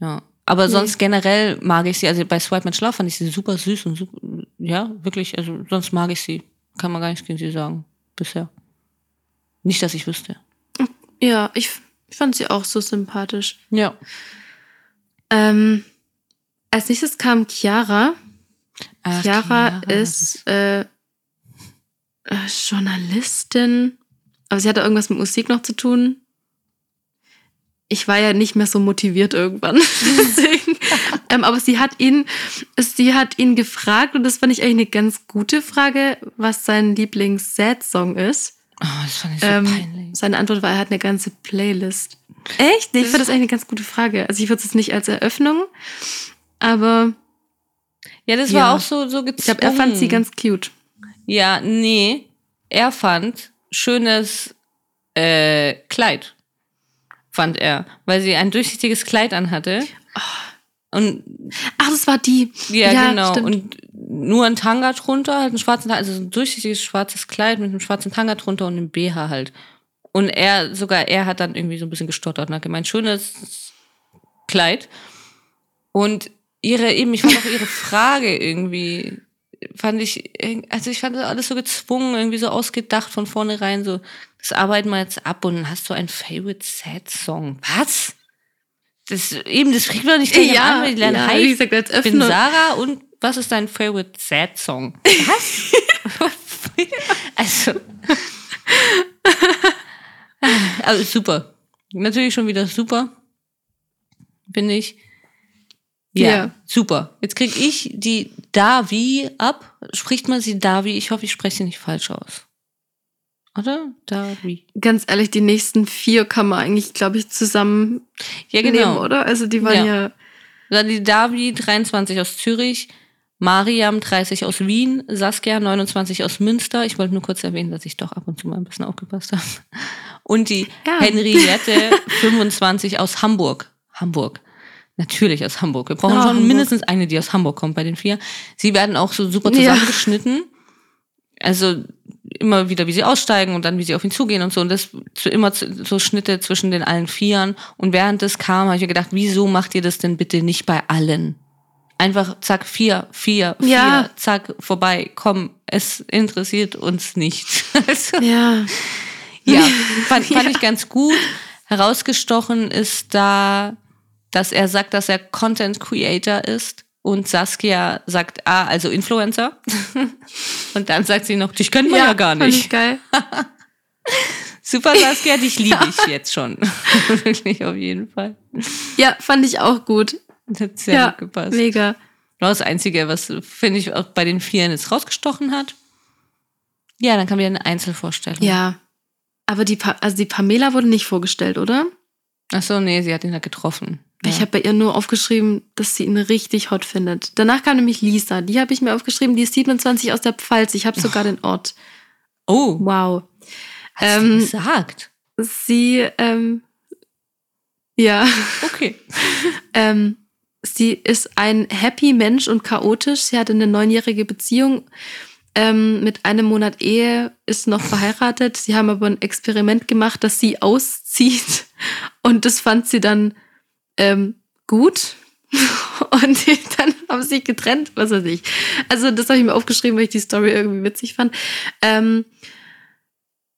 Ja. Aber Nee. sonst generell mag ich sie, also bei Swipe Match Love fand ich sie super süß und super, ja, wirklich, also sonst mag ich sie. Kann man gar nichts gegen sie sagen. Bisher. Nicht, dass ich wüsste. Ja, ich, ich fand sie auch so sympathisch. Ja. Ähm, als nächstes kam Chiara. Ach, Chiara Chiara, ist äh, äh, Journalistin, aber sie hatte irgendwas mit Musik noch zu tun. Ich war ja nicht mehr so motiviert irgendwann. Deswegen. ähm, aber sie hat ihn, sie hat ihn gefragt und das fand ich eigentlich eine ganz gute Frage, was sein Lieblings-Sad-Song ist. Oh, das fand ich so Ähm, peinlich. seine Antwort war, er hat eine ganze Playlist. Echt? Nee, ich fand das eigentlich eine ganz gute Frage. Also ich würde es jetzt nicht als Eröffnung, aber Ja, das ja. war auch so, so gezwungen. ich glaube, er fand sie ganz cute. Ja, nee. Er fand schönes äh, Kleid. Fand er. Weil sie ein durchsichtiges Kleid anhatte. Und Ach, das war die. ja, genau. stimmt. Und nur ein Tanga drunter, halt einen schwarzen also so ein durchsichtiges schwarzes Kleid mit einem schwarzen Tanga drunter und einem BH halt. Und er, sogar er hat dann irgendwie so ein bisschen gestottert und hat gemeint, schönes Kleid. Und ihre, eben, ich fand auch ihre Frage irgendwie, fand ich, also ich fand das alles so gezwungen, irgendwie so ausgedacht von vornherein, so, das arbeiten wir jetzt ab und dann hast du einen Favorite Sad Song. Was? Das, eben, das kriegt man nicht gleich Ja, an, wenn die lernen, ja, hi, wie gesagt, als ich bin. Sarah und was ist dein Favorite Sad Song? Was? also. also super. Natürlich schon wieder super. Finde ich. Ja, Ja. super. Jetzt krieg ich die Davi ab. Spricht man sie Davi? Ich hoffe, ich spreche sie nicht falsch aus. Oder? Davi. Ganz ehrlich, die nächsten vier kann man eigentlich, glaube ich, zusammen Ja, nehmen, genau. oder? Also die waren Ja. ja. Die Davi, 23 aus Zürich, Mariam, 30 aus Wien, Saskia, 29 aus Münster. Ich wollte nur kurz erwähnen, dass ich doch ab und zu mal ein bisschen aufgepasst habe. Und die Ja. Henriette, 25 aus Hamburg. Hamburg. Natürlich aus Hamburg. Wir brauchen Ah, schon Hamburg. mindestens eine, die aus Hamburg kommt bei den vier. Sie werden auch so super Ja. zusammengeschnitten. Also immer wieder, wie sie aussteigen und dann, wie sie auf ihn zugehen und so. Und das zu, immer zu, so Schnitte zwischen den allen Vieren. Und während das kam, habe ich mir gedacht, wieso macht ihr das denn bitte nicht bei allen? Einfach zack, vier, vier, vier, Ja. zack, vorbei, komm, es interessiert uns nicht. Also, Ja. ja, fand, fand ich ganz gut. Herausgestochen ist da, dass er sagt, dass er Content Creator ist und Saskia sagt, ah, also Influencer. und dann sagt sie noch, dich kennt man ja, gar fand ich nicht. geil. Super Saskia, dich liebe ich jetzt schon. Wirklich auf jeden Fall. Ja, fand ich auch gut. Das hat sehr ja, gut gepasst. mega. Das Einzige, was, finde ich, auch bei den Vieren jetzt rausgestochen hat. Ja, dann kam wieder eine Einzelvorstellung. Ja. Aber die, pa also die Pamela wurde nicht vorgestellt, oder? Ach so, nee, sie hat ihn da getroffen. Ja. Ich habe bei ihr nur aufgeschrieben, dass sie ihn richtig hot findet. Danach kam nämlich Lisa. Die habe ich mir aufgeschrieben. Die ist 27 aus der Pfalz. Ich habe sogar den Ort. oh, Wow. hat sie Ähm, gesagt. Sie, ähm, ja, Okay. ähm, sie ist ein happy Mensch und chaotisch. Sie hatte eine neunjährige Beziehung ähm, mit einem Monat Ehe, ist noch verheiratet. Sie haben aber ein Experiment gemacht, dass sie auszieht. Und das fand sie dann ähm, gut. Und dann haben sie sich getrennt, was weiß ich. Also das habe ich mir aufgeschrieben, weil ich die Story irgendwie witzig fand. Ähm,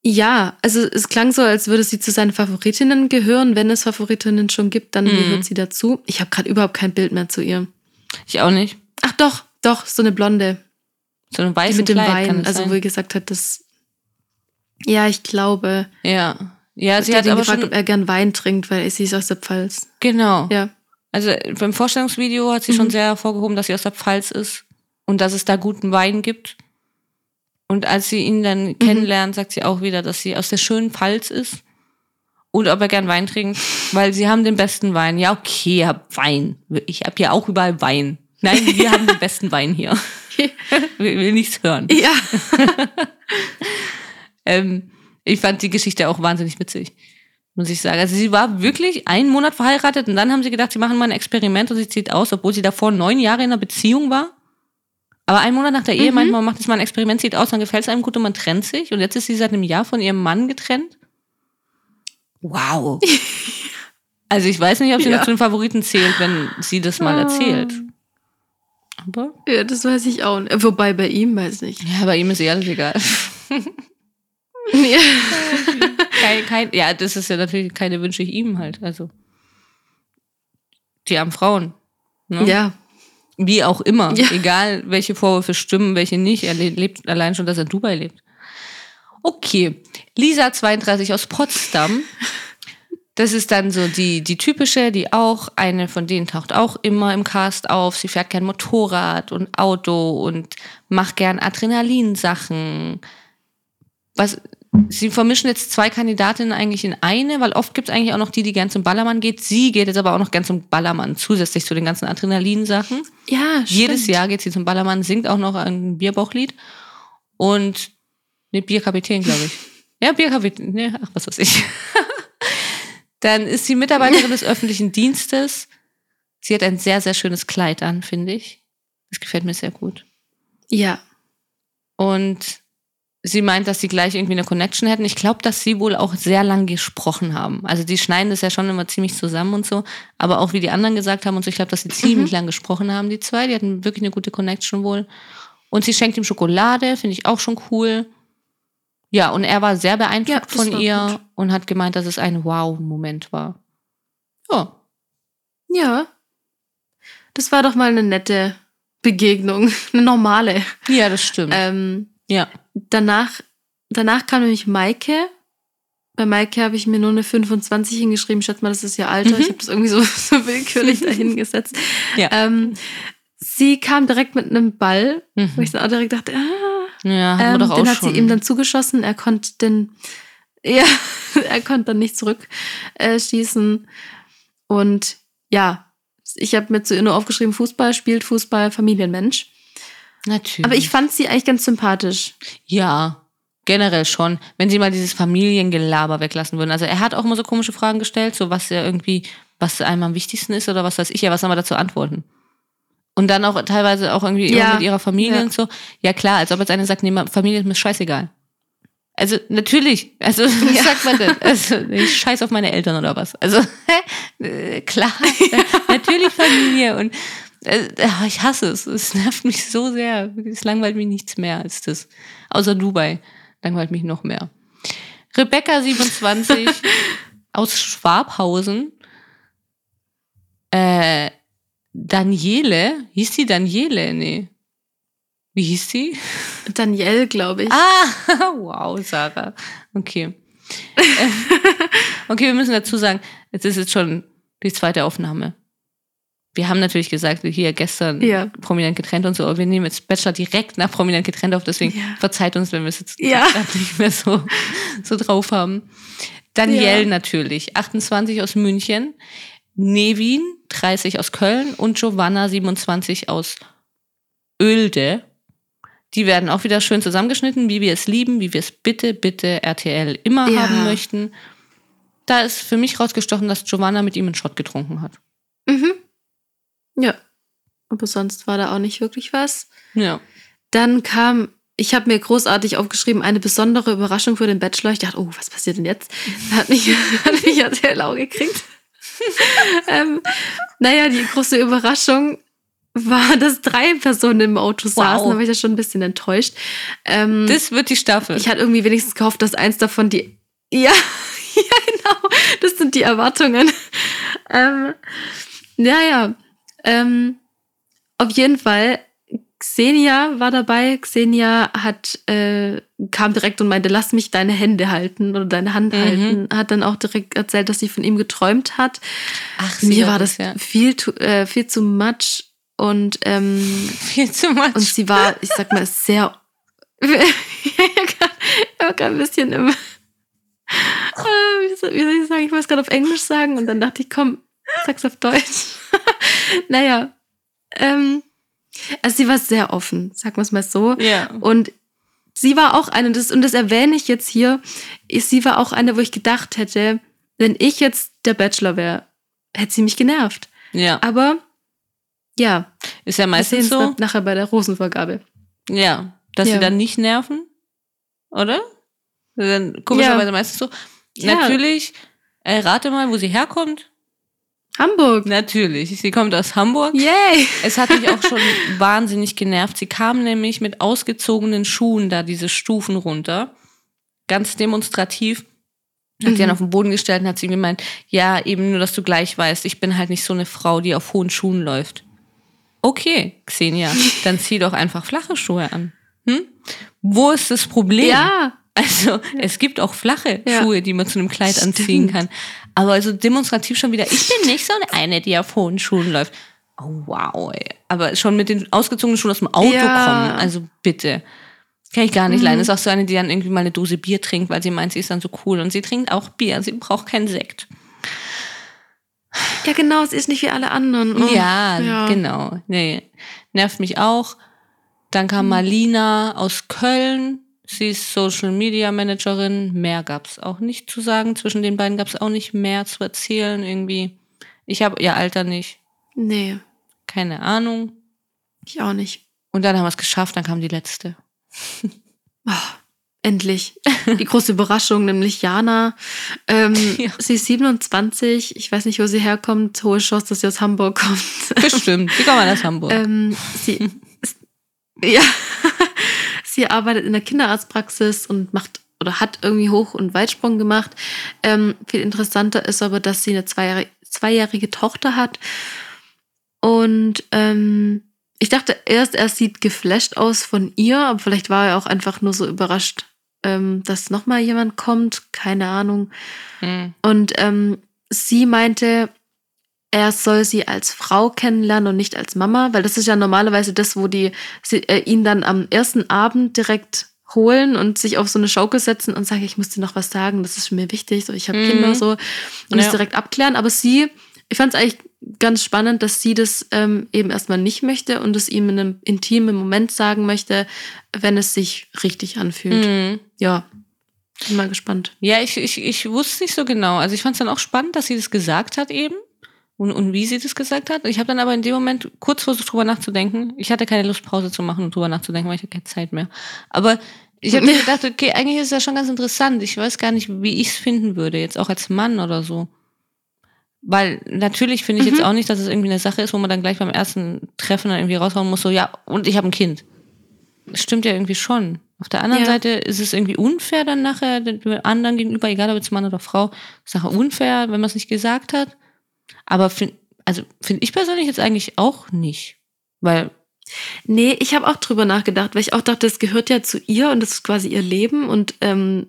ja, also es klang so, als würde sie zu seinen Favoritinnen gehören. Wenn es Favoritinnen schon gibt, dann Mhm. gehört sie dazu. Ich habe gerade überhaupt kein Bild mehr zu ihr. Ich auch nicht. Ach doch, doch, so eine Blonde. So ein Die weißes mit dem Kleid, Wein. das Also sein? wo ihr gesagt hat, dass. Ja, ich glaube. Ja. Ja, Sie hat hat ihn aber gefragt, schon, ob er gern Wein trinkt, weil sie ist aus der Pfalz. genau. Ja. Also beim Vorstellungsvideo hat sie Mhm. schon sehr hervorgehoben, dass sie aus der Pfalz ist und dass es da guten Wein gibt. Und als sie ihn Mhm. dann kennenlernt, sagt sie auch wieder, dass sie aus der schönen Pfalz ist und ob er gern Wein trinkt, weil sie haben den besten Wein. Ja, okay, ihr habt Wein. Ich habe ja auch überall Wein. Nein, wir haben den besten Wein hier. will, will nichts hören. Ja. Ähm, ich fand die Geschichte auch wahnsinnig witzig, muss ich sagen. Also sie war wirklich einen Monat verheiratet und dann haben sie gedacht, sie machen mal ein Experiment und sie zieht aus, obwohl sie davor neun Jahre in einer Beziehung war. Aber einen Monat nach der Ehe Mhm. meint man, macht jetzt mal ein Experiment, sieht aus, dann gefällt es einem gut und man trennt sich. Und jetzt ist sie seit einem Jahr von ihrem Mann getrennt. Wow. Also ich weiß nicht, ob sie Ja. noch zu den Favoriten zählt, wenn sie das mal Ah. erzählt. Aber ja, das weiß ich auch nicht. Wobei bei ihm weiß ich ja, bei ihm ist eh alles egal. Ja. kein, kein, ja, das ist ja natürlich keine wünsche ich ihm halt. Also die armen Frauen. Ne? ja. Wie auch immer. Ja. Egal, welche Vorwürfe stimmen, welche nicht. Er le- lebt allein schon, dass er in Dubai lebt. Okay. Lisa 32 aus Potsdam. Das ist dann so die, die typische, die auch, eine von denen taucht auch immer im Cast auf. Sie fährt gern Motorrad und Auto und macht gern Adrenalinsachen. Was, sie vermischen jetzt zwei Kandidatinnen eigentlich in eine, weil oft gibt es eigentlich auch noch die, die gern zum Ballermann geht. Sie geht jetzt aber auch noch gern zum Ballermann, zusätzlich zu den ganzen Adrenalinsachen. Ja, Jedes stimmt. Jahr geht sie zum Ballermann, singt auch noch ein Bierbauchlied. Und ne Bierkapitän, glaube ich. Ja, Bierkapitän, ne, ach, was weiß ich. Dann ist sie Mitarbeiterin des öffentlichen Dienstes. Sie hat ein sehr, sehr schönes Kleid an, finde ich. Das gefällt mir sehr gut. Ja. Und sie meint, dass sie gleich irgendwie eine Connection hätten. Ich glaube, dass sie wohl auch sehr lang gesprochen haben. Also die schneiden das ja schon immer ziemlich zusammen und so. Aber auch wie die anderen gesagt haben und so, ich glaube, dass sie ziemlich lang gesprochen haben, die zwei. Die hatten wirklich eine gute Connection wohl. Und sie schenkt ihm Schokolade, finde ich auch schon cool. Ja, und er war sehr Ja, beeindruckt das von ihr gut. und hat gemeint, dass es ein Wow-Moment war. Ja, Ja. Das war doch mal eine nette Begegnung. Eine normale. ja, das stimmt. Ähm, ja. danach, danach kam nämlich Maike. Bei Maike habe ich mir nur eine 25 hingeschrieben. Schätze mal, das ist ihr Alter. Mhm. Ich habe das irgendwie so, so willkürlich dahingesetzt. Ja. Ähm, sie kam direkt mit einem Ball, wo Mhm. ich dann auch direkt dachte, ah, Ja, haben wir ähm, doch auch den hat schon. sie ihm dann zugeschossen. Er konnte den, ja, er konnte dann nicht zurück äh, schießen. Und ja, ich habe mir zu ihr nur aufgeschrieben, Fußball spielt Fußball, Familienmensch. Natürlich. Aber ich fand sie eigentlich ganz sympathisch. Ja, generell schon. Wenn sie mal dieses Familiengelaber weglassen würden. Also er hat auch immer so komische Fragen gestellt, so was ja irgendwie, was einem am wichtigsten ist oder was weiß ich ja, was soll man dazu antworten? Und dann auch teilweise auch irgendwie Ja, mit ihrer Familie ja. und so. Ja klar, als ob jetzt einer sagt, nee, Familie ist mir scheißegal. Also natürlich, also was ja. sagt man denn? Also, ich scheiß auf meine Eltern oder was? Also äh, klar, natürlich Familie und ich hasse es. Es nervt mich so sehr. Es langweilt mich nichts mehr als das. Außer Dubai langweilt mich noch mehr. Rebecca 27 aus Schwabhausen. Äh, Daniele, hieß die Daniele? Nee. Wie hieß sie? Danielle, glaube ich. Ah, wow, Sarah. Okay. okay, wir müssen dazu sagen, es ist jetzt schon die zweite Aufnahme. Wir haben natürlich gesagt, hier gestern ja. prominent getrennt und so, aber wir nehmen jetzt Bachelor direkt nach prominent getrennt auf, deswegen ja. verzeiht uns, wenn wir es jetzt ja. nicht mehr so, so drauf haben. Danielle natürlich, 28 aus München, Nevin, 30 aus Köln und Giovanna, 27 aus Oelde. Die werden auch wieder schön zusammengeschnitten, wie wir es lieben, wie wir es bitte, bitte RTL immer haben möchten. Da ist für mich rausgestochen, dass Giovanna mit ihm einen Shot getrunken hat. Mhm. Ja. Aber sonst war da auch nicht wirklich was. Ja. Dann kam, ich habe mir großartig aufgeschrieben, eine besondere Überraschung für den Bachelor. Ich dachte, oh, was passiert denn jetzt? Hat mich, hat mich ja sehr lau gekriegt. ähm, naja, die große Überraschung war, dass drei Personen im Auto wow. saßen. Da war ich ja schon ein bisschen enttäuscht. Ähm, das wird die Staffel. Ich hatte irgendwie wenigstens gehofft, dass eins davon die. Ja, ja, genau. Das sind die Erwartungen. Ähm, ja, ja. Ähm, auf jeden Fall, Xenia war dabei. Xenia hat, äh, kam direkt und meinte, lass mich deine Hände halten oder deine Hand mhm. halten. Hat dann auch direkt erzählt, dass sie von ihm geträumt hat. Ach, Mir war das ja. viel, äh, viel zu much und ähm, viel zu much. Und sie war, ich sag mal, sehr. ich war gerade ein bisschen im. Wie soll ich sagen? Ich wollte es gerade auf Englisch sagen und dann dachte ich, komm, sag's auf Deutsch. naja. Ähm, also sie war sehr offen, sagen wir es mal so. Ja. Und sie war auch eine, das, und das erwähne ich jetzt hier, sie war auch eine, wo ich gedacht hätte, wenn ich jetzt der Bachelor wäre, hätte sie mich genervt. Ja. Aber ja. Ist ja meistens so. Nachher bei der Rosenvergabe. Ja. Dass ja. sie dann nicht nerven, oder? Dann komischerweise ja. meistens so. Ja. Natürlich, äh, rate mal, wo sie herkommt. Hamburg. Natürlich. Sie kommt aus Hamburg. Yay. Es hat mich auch schon wahnsinnig genervt. Sie kam nämlich mit ausgezogenen Schuhen da diese Stufen runter. Ganz demonstrativ. Hat mhm. sie dann auf den Boden gestellt und hat sie gemeint, ja, eben nur, dass du gleich weißt, ich bin halt nicht so eine Frau, die auf hohen Schuhen läuft. Okay, Xenia, dann zieh doch einfach flache Schuhe an. Hm? Wo ist das Problem? Ja. Also, es gibt auch flache ja. Schuhe, die man zu einem Kleid Stimmt. anziehen kann. Aber also demonstrativ schon wieder, ich bin nicht so eine, die auf hohen Schuhen läuft. Oh, wow, ey. Aber schon mit den ausgezogenen Schuhen aus dem Auto ja. kommen. Also bitte. Kann ich gar nicht mhm. leiden. Ist auch so eine, die dann irgendwie mal eine Dose Bier trinkt, weil sie meint, sie ist dann so cool. Und sie trinkt auch Bier. Sie braucht keinen Sekt. Ja, genau. Sie ist nicht wie alle anderen. Oh. Ja, ja, genau. Nee. Nervt mich auch. Dann kam mhm. Marlina aus Köln. Sie ist Social Media Managerin. Mehr gab's auch nicht zu sagen. Zwischen den beiden gab's auch nicht mehr zu erzählen. Irgendwie. Ich habe ihr Alter nicht. Nee. Keine Ahnung. Ich auch nicht. Und dann haben wir es geschafft. Dann kam die letzte. Oh, endlich. Die große Überraschung, nämlich Jana. Ähm, ja. Sie ist 27. Ich weiß nicht, wo sie herkommt. Hohe Chance, dass sie aus Hamburg kommt. Bestimmt. Sie kommt aus Hamburg. Ähm, sie, ja. Sie arbeitet in der Kinderarztpraxis und macht oder hat irgendwie Hoch- und Weitsprung gemacht. Ähm, viel interessanter ist aber, dass sie eine zweijährige, zweijährige Tochter hat. Und ähm, ich dachte erst, er sieht geflasht aus von ihr, aber vielleicht war er auch einfach nur so überrascht, ähm, dass nochmal jemand kommt. Keine Ahnung. Mhm. Und ähm, sie meinte, er soll sie als Frau kennenlernen und nicht als Mama, weil das ist ja normalerweise das, wo die sie, äh, ihn dann am ersten Abend direkt holen und sich auf so eine Schaukel setzen und sagen, ich muss dir noch was sagen, das ist mir wichtig, so ich habe mhm. Kinder so und ja. das direkt abklären. Aber sie, ich fand es eigentlich ganz spannend, dass sie das ähm, eben erstmal nicht möchte und es ihm in einem intimen Moment sagen möchte, wenn es sich richtig anfühlt. Mhm. Ja, bin mal gespannt. Ja, ich, ich, ich wusste nicht so genau. Also ich fand es dann auch spannend, dass sie das gesagt hat eben und, und wie sie das gesagt hat. Ich habe dann aber in dem Moment kurz versucht, drüber nachzudenken. Ich hatte keine Lust, Pause zu machen und drüber nachzudenken, weil ich hatte keine Zeit mehr. Aber Ich habe mir gedacht, okay, eigentlich ist das schon ganz interessant. Ich weiß gar nicht, wie ich es finden würde, jetzt auch als Mann oder so. Weil natürlich finde ich Mhm. jetzt auch nicht, dass es irgendwie eine Sache ist, wo man dann gleich beim ersten Treffen dann irgendwie raushauen muss, so, ja, und ich habe ein Kind. Das stimmt ja irgendwie schon. Auf der anderen Ja. Seite ist es irgendwie unfair dann nachher den anderen gegenüber, egal ob jetzt Mann oder Frau, ist nachher unfair, wenn man es nicht gesagt hat. Aber find, also finde ich persönlich jetzt eigentlich auch nicht. Weil, Nee, ich habe auch drüber nachgedacht, weil ich auch dachte, es gehört ja zu ihr und das ist quasi ihr Leben und ähm,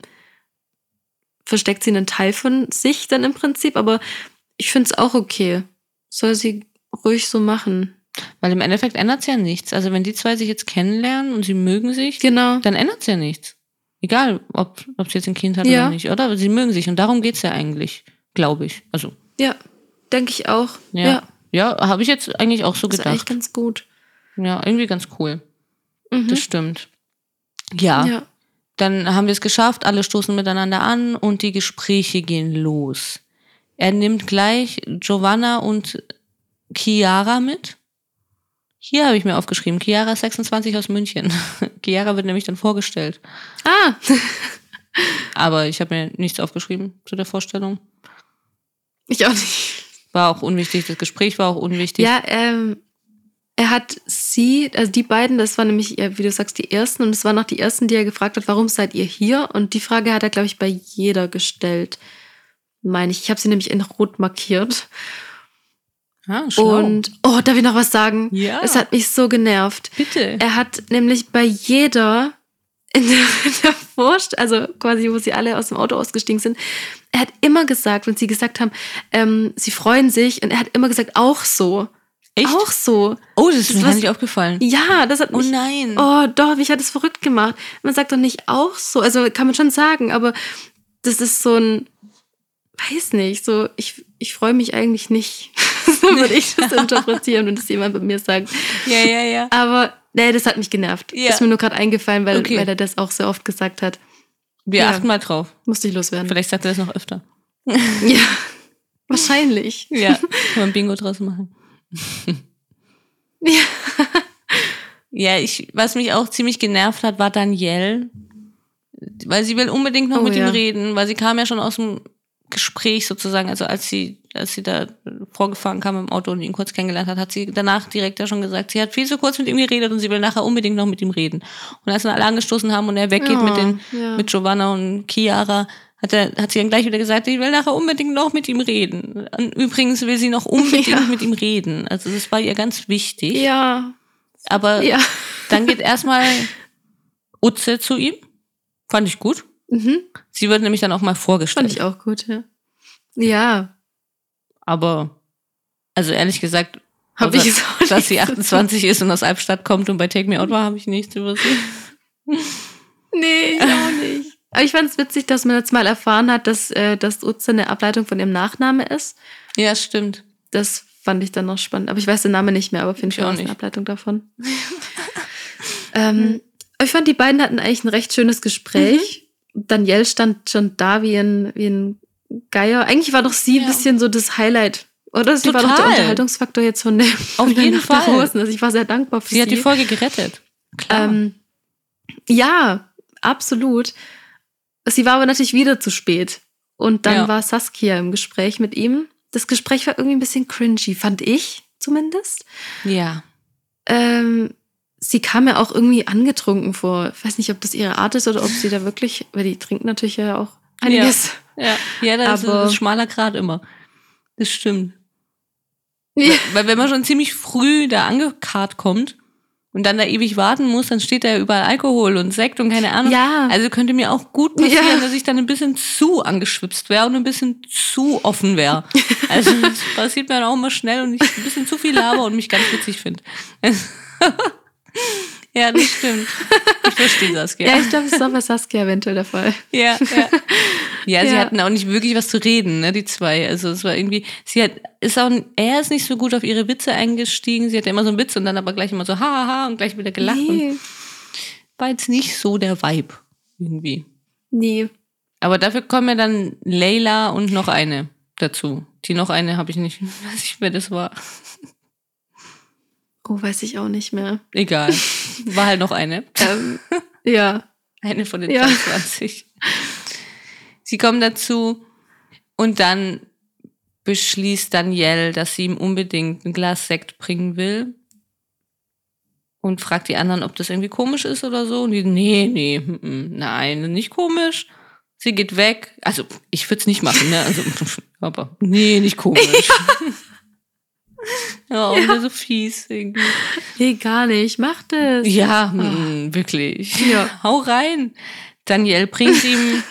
versteckt sie einen Teil von sich dann im Prinzip, aber ich finde es auch okay. Soll sie ruhig so machen. weil im Endeffekt ändert es ja nichts. Also wenn die zwei sich jetzt kennenlernen und sie mögen sich, Genau. dann ändert es ja nichts. Egal, ob, ob sie jetzt ein Kind hat Ja. oder nicht, oder? Aber sie mögen sich und darum geht's ja eigentlich, glaube ich. Also, Ja, denke ich auch. ja. Ja, Ja, habe ich jetzt eigentlich auch so das ist eigentlich gedacht. ganz gut. Ja, irgendwie ganz cool. Mhm. Das stimmt. Ja, ja. dann haben wir es geschafft, alle stoßen miteinander an und die Gespräche gehen los. Er nimmt gleich Giovanna und Chiara mit. Hier habe ich mir aufgeschrieben, Chiara 26 aus München. Chiara wird nämlich dann vorgestellt. Ah, Aber ich habe mir nichts aufgeschrieben zu der Vorstellung. ich auch nicht. War auch unwichtig, das Gespräch war auch unwichtig. Ja, ähm, er hat sie, also die beiden, das waren nämlich, wie du sagst, die ersten und es waren auch die ersten, die er gefragt hat, warum seid ihr hier? Und die Frage hat er, glaube ich, bei jeder gestellt. Meine ich. Ich habe sie nämlich in Rot markiert. Ah, schlau. Und, oh, darf ich noch was sagen? Ja. Es hat mich so genervt. Bitte. Er hat nämlich bei jeder in der, in der Vorst also quasi, wo sie alle aus dem Auto ausgestiegen sind, er hat immer gesagt, wenn sie gesagt haben, ähm, sie freuen sich, und er hat immer gesagt, auch so. Echt? Auch so. Oh, das ist mir was- nicht aufgefallen. Ja, das hat Oh mich. nein. Oh, doch, mich hat das verrückt gemacht. Man sagt doch nicht auch so. Also kann man schon sagen, aber das ist so ein, weiß nicht, so, ich, ich freue mich eigentlich nicht. so würde ich das interpretieren, wenn das jemand bei mir sagt. Ja, ja, ja. Aber nee, das hat mich genervt. Ja. Ist mir nur gerade eingefallen, weil, Okay. weil er das auch so oft gesagt hat. Wir Ja. achten mal drauf. Musste ich loswerden. Vielleicht sagt er das noch öfter. Ja, wahrscheinlich. Ja. Kann man Bingo draus machen. Ja. Ja, ich, was mich auch ziemlich genervt hat, war Danielle. Weil sie will unbedingt noch Oh, mit ja. ihm reden, weil sie kam ja schon aus dem Gespräch sozusagen, also als sie, als sie da vorgefahren kam im Auto und ihn kurz kennengelernt hat, hat sie danach direkt ja schon gesagt, sie hat viel zu kurz mit ihm geredet und sie will nachher unbedingt noch mit ihm reden. Und als dann alle angestoßen haben und er weggeht Ja, mit den, ja. mit Giovanna und Chiara, hat, er, hat sie dann gleich wieder gesagt, ich will nachher unbedingt noch mit ihm reden. Und übrigens will sie noch unbedingt Ja. mit ihm reden. Also das war ihr ganz wichtig. Ja. Aber Ja. dann geht erstmal Utze zu ihm. Fand ich gut. Mhm. Sie wird nämlich dann auch mal Fand vorgestellt. ich auch gut, ja. Ja. Aber, also ehrlich gesagt, Hab außer, ich es auch dass sie so- 28 ist und aus Albstadt kommt und bei Take Me Out war, habe ich nichts über sie. Nee, ich auch nicht. Aber ich fand es witzig, dass man jetzt mal erfahren hat, dass, äh, dass Utze eine Ableitung von ihrem Nachname ist. Ja, stimmt. Das fand ich dann noch spannend. Aber ich weiß den Namen nicht mehr, aber auf jeden Ich Fall auch es eine. Ableitung davon. ähm, ich fand, die beiden hatten eigentlich ein recht schönes Gespräch. Danielle stand schon da wie ein, wie ein Geier. Eigentlich war doch sie ein Ja. bisschen so das Highlight. Oder sie war doch der Total. Unterhaltungsfaktor jetzt von der, von der jeden Fall. Rosen. Also ich war sehr dankbar für Sie sie. hat die Folge gerettet. Klar. Ähm, ja, absolut. Sie war aber natürlich wieder zu spät. Und dann Ja. war Saskia im Gespräch mit ihm. Das Gespräch war irgendwie ein bisschen cringy, fand ich zumindest. ja. Ähm, sie kam ja auch irgendwie angetrunken vor. Ich weiß nicht, ob das ihre Art ist oder ob sie da wirklich, weil die trinkt natürlich ja auch einiges. Ja, ja das ist Aber- ein schmaler Grad immer. Das stimmt. Ja. Weil wenn man schon ziemlich früh da angekarrt kommt und dann da ewig warten muss, dann steht da ja überall Alkohol und Sekt und keine Ahnung. Ja. Also könnte mir auch gut passieren, Ja. dass ich dann ein bisschen zu angeschwipst wäre und ein bisschen zu offen wäre. Also das passiert mir dann auch immer schnell und ich ein bisschen zu viel laber und mich ganz witzig finde. ja, das stimmt. Ich verstehe das, Ja, ich glaube, das ist auch bei Saskia eventuell der Fall. ja, ja. Ja, sie Ja. hatten auch nicht wirklich was zu reden, ne, die zwei. Also es war irgendwie, sie hat, ist auch, er ist nicht so gut auf ihre Witze eingestiegen. Sie hatte immer so einen Witz und dann aber gleich immer so, ha, ha, ha, und gleich wieder gelacht. Und Nee. war jetzt nicht so der Vibe, irgendwie. nee. Aber dafür kommen ja dann Leila und noch eine dazu. Die noch eine habe ich nicht, weiß ich, wer das war. Oh, weiß ich auch nicht mehr. Egal. War halt noch eine. ähm, ja. Eine von den Ja. 22. Sie kommen dazu und dann beschließt Danielle, dass sie ihm unbedingt ein Glas Sekt bringen will. Und fragt die anderen, ob das irgendwie komisch ist oder so. Und die, nee, nee, nein, nicht komisch. Sie geht weg. Also, ich würde es nicht machen, ne? Also, aber, nee, nicht komisch. ja, auch wieder so fies irgendwie. Nee, gar nicht. Macht es. Ja, mm, wirklich. Ja. Hau rein. Danielle bringt ihm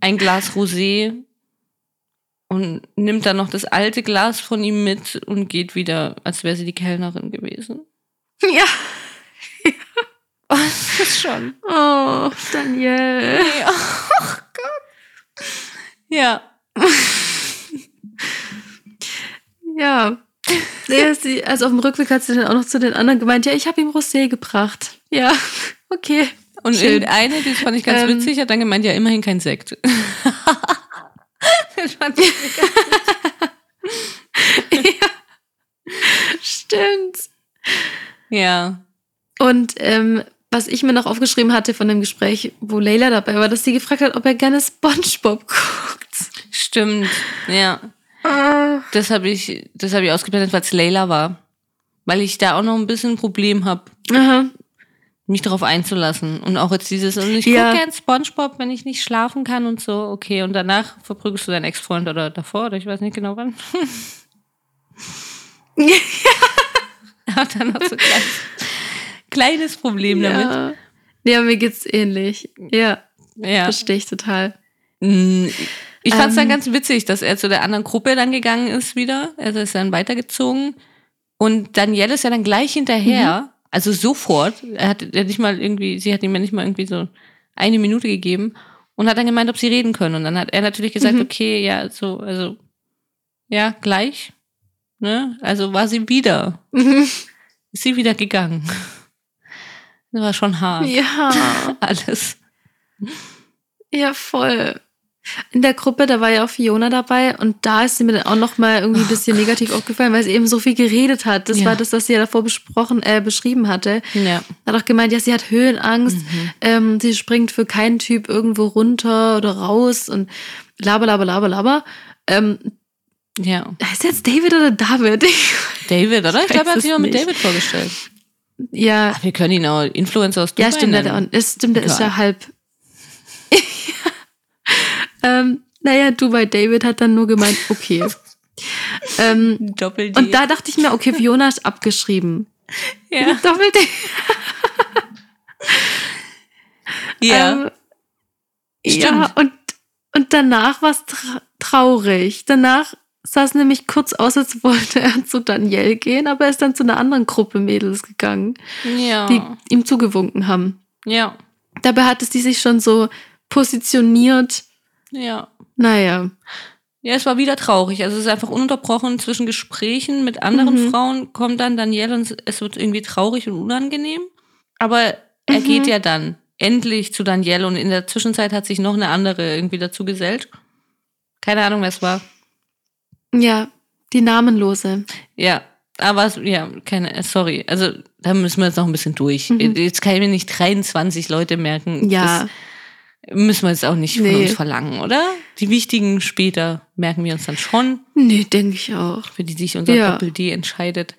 ein Glas Rosé und nimmt dann noch das alte Glas von ihm mit und geht wieder, als wäre sie die Kellnerin gewesen. Ja. Oh, das ist schon. Oh, Daniel. Ja. Oh Gott. Ja. Ja. Ja, sie, also auf dem Rückweg hat sie dann auch noch zu den anderen gemeint, ja, ich habe ihm Rosé gebracht. Ja, okay. Und Schön. irgendeine, das fand ich ganz Ähm. witzig, hat dann gemeint, ja, immerhin kein Sekt. das fand ich Stimmt. ja. Und ähm, was ich mir noch aufgeschrieben hatte von dem Gespräch, wo Leila dabei war, dass sie gefragt hat, ob er gerne Spongebob guckt. Stimmt. Ja. Das habe ich, das habe ich ausgeblendet, weil es Layla war. Weil ich da auch noch ein bisschen ein Problem habe, mich darauf einzulassen. Und auch jetzt dieses, und ich Ja. gucke gern Spongebob, wenn ich nicht schlafen kann und so, okay. Und danach verprügelst du deinen Ex-Freund oder davor, oder ich weiß nicht genau wann. Hat dann noch so ein kleines, kleines Problem damit. Ja. ja, mir geht's ähnlich. Ja, Ja. verstehe ich total. Mm, Ich fand es dann Ähm. ganz witzig, dass er zu der anderen Gruppe dann gegangen ist wieder. Also ist dann weitergezogen. Und Danielle ist ja dann gleich hinterher. Mhm. Also sofort. Er hat er hat nicht mal irgendwie, sie hat ihm ja nicht mal irgendwie so eine Minute gegeben und hat dann gemeint, ob sie reden können. Und dann hat er natürlich gesagt, Mhm. okay, ja, so, also, ja, gleich. Ne? Also war sie wieder, ist sie wieder gegangen. Das war schon hart. ja, Alles. ja, voll. In der Gruppe, da war ja auch Fiona dabei und da ist sie mir dann auch noch mal irgendwie ein bisschen negativ aufgefallen, weil sie eben so viel geredet hat. Das Ja. war das, was sie ja davor besprochen, äh, beschrieben hatte. Ja. Hat auch gemeint, ja, sie hat Höhenangst, Mhm. ähm, sie springt für keinen Typ irgendwo runter oder raus und laber, laber, laber, laber. Ähm, Ja. heißt jetzt David oder David? David, oder? Ich weiß glaube, er hat sich auch mit. David vorgestellt. ja, Ach, wir können ihn auch Influencer aus Dubai ja, stimmt, nennen. der, das stimmt, der ist ja halb. Ähm, naja, du bei David hat dann nur gemeint, okay. ähm, Doppel D. und da dachte ich mir, okay, Fiona ist abgeschrieben. ja. Doppelte. ja. Ähm, ja, und, und danach war es tra traurig. Danach sah es nämlich kurz aus, als wollte er zu Danielle gehen, aber er ist dann zu einer anderen Gruppe Mädels gegangen, ja. die ihm zugewunken haben. ja. Dabei hat es die sich schon so positioniert. Ja. Naja. Ja, es war wieder traurig. Also es ist einfach ununterbrochen zwischen Gesprächen mit anderen Mhm. Frauen kommt dann Danielle und es wird irgendwie traurig und unangenehm. Aber er Mhm. geht ja dann endlich zu Danielle und in der Zwischenzeit hat sich noch eine andere irgendwie dazu gesellt. Keine Ahnung, wer es war. Ja, die Namenlose. Ja, aber ja, keine, sorry. Also da müssen wir jetzt noch ein bisschen durch. Mhm. Jetzt kann ich mir nicht 23 Leute merken. Ja, Das müssen wir jetzt auch nicht von Nee. uns verlangen, oder? Die wichtigen später merken wir uns dann schon, nee, denke ich auch. für die sich unser Ja. Doppel-D entscheidet.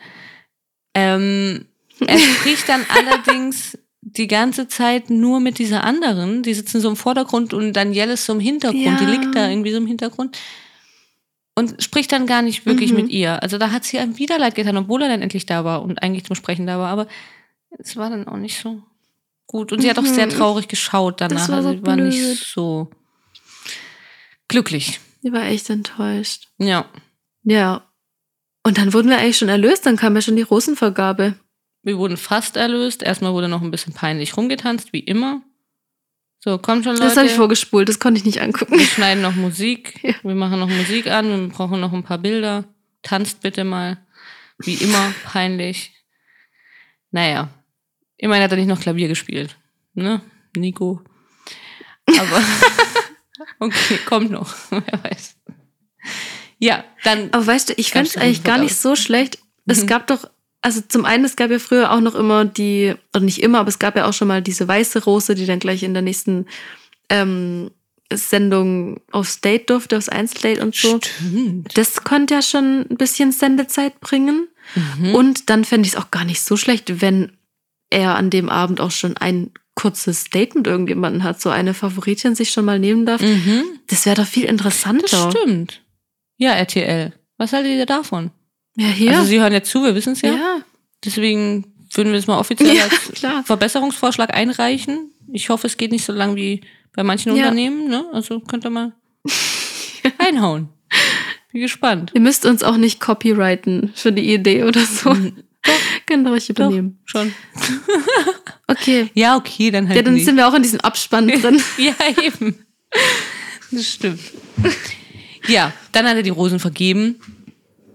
Ähm, er spricht dann allerdings die ganze Zeit nur mit dieser anderen. Die sitzen so im Vordergrund und Danielle ist so im Hintergrund. Die Ja. liegt da irgendwie so im Hintergrund. Und spricht dann gar nicht wirklich Mhm. mit ihr. Also da hat sie einem wieder leid getan, obwohl er dann endlich da war und eigentlich zum Sprechen da war. Aber es war dann auch nicht so gut. Und sie hat auch Mhm. sehr traurig geschaut danach. Das war also so sie war nicht so glücklich. Die war echt enttäuscht. Ja. Ja. Und dann wurden wir eigentlich schon erlöst, dann kam ja schon die Rosenvergabe. Wir wurden fast erlöst. Erstmal wurde noch ein bisschen peinlich rumgetanzt, wie immer. So, komm schon, Das habe ich Leute. vorgespult, das konnte ich nicht angucken. Wir schneiden noch Musik. Ja. Wir machen noch Musik an. Wir brauchen noch ein paar Bilder. Tanzt bitte mal. Wie immer, peinlich. Naja. Immerhin hat er nicht noch Klavier gespielt. Ne? Nico. Aber. okay, kommt noch. Wer weiß. Ja, dann. Aber weißt du, ich fände es eigentlich gar nicht so schlecht. Es Mhm. gab doch, also zum einen, es gab ja früher auch noch immer die, oder nicht immer, aber es gab ja auch schon mal diese weiße Rose, die dann gleich in der nächsten ähm, Sendung aufs Date durfte, aufs Einzeldate und so. Stimmt. Das konnte ja schon ein bisschen Sendezeit bringen. Mhm. Und dann fände ich es auch gar nicht so schlecht, wenn er an dem Abend auch schon ein kurzes Date mit irgendjemandem hat, so eine Favoritin sich schon mal nehmen darf. Mhm. Das wäre doch viel interessanter. Das stimmt. Ja, RTL. Was haltet ihr davon? Ja, hier. Also Sie hören ja zu, wir wissen es ja. ja. Deswegen würden wir das mal offiziell Ja, als klar. Verbesserungsvorschlag einreichen. Ich hoffe, es geht nicht so lang wie bei manchen Ja. Unternehmen. Ne? Also könnt ihr mal einhauen. Bin gespannt. Ihr müsst uns auch nicht copyrighten für die Idee oder so. Könnt ihr euch Doch, übernehmen. schon. Okay. Ja, okay, dann halt Ja, dann nicht. sind wir auch in diesem Abspann drin. Ja, eben. Das stimmt. Ja, dann hat er die Rosen vergeben.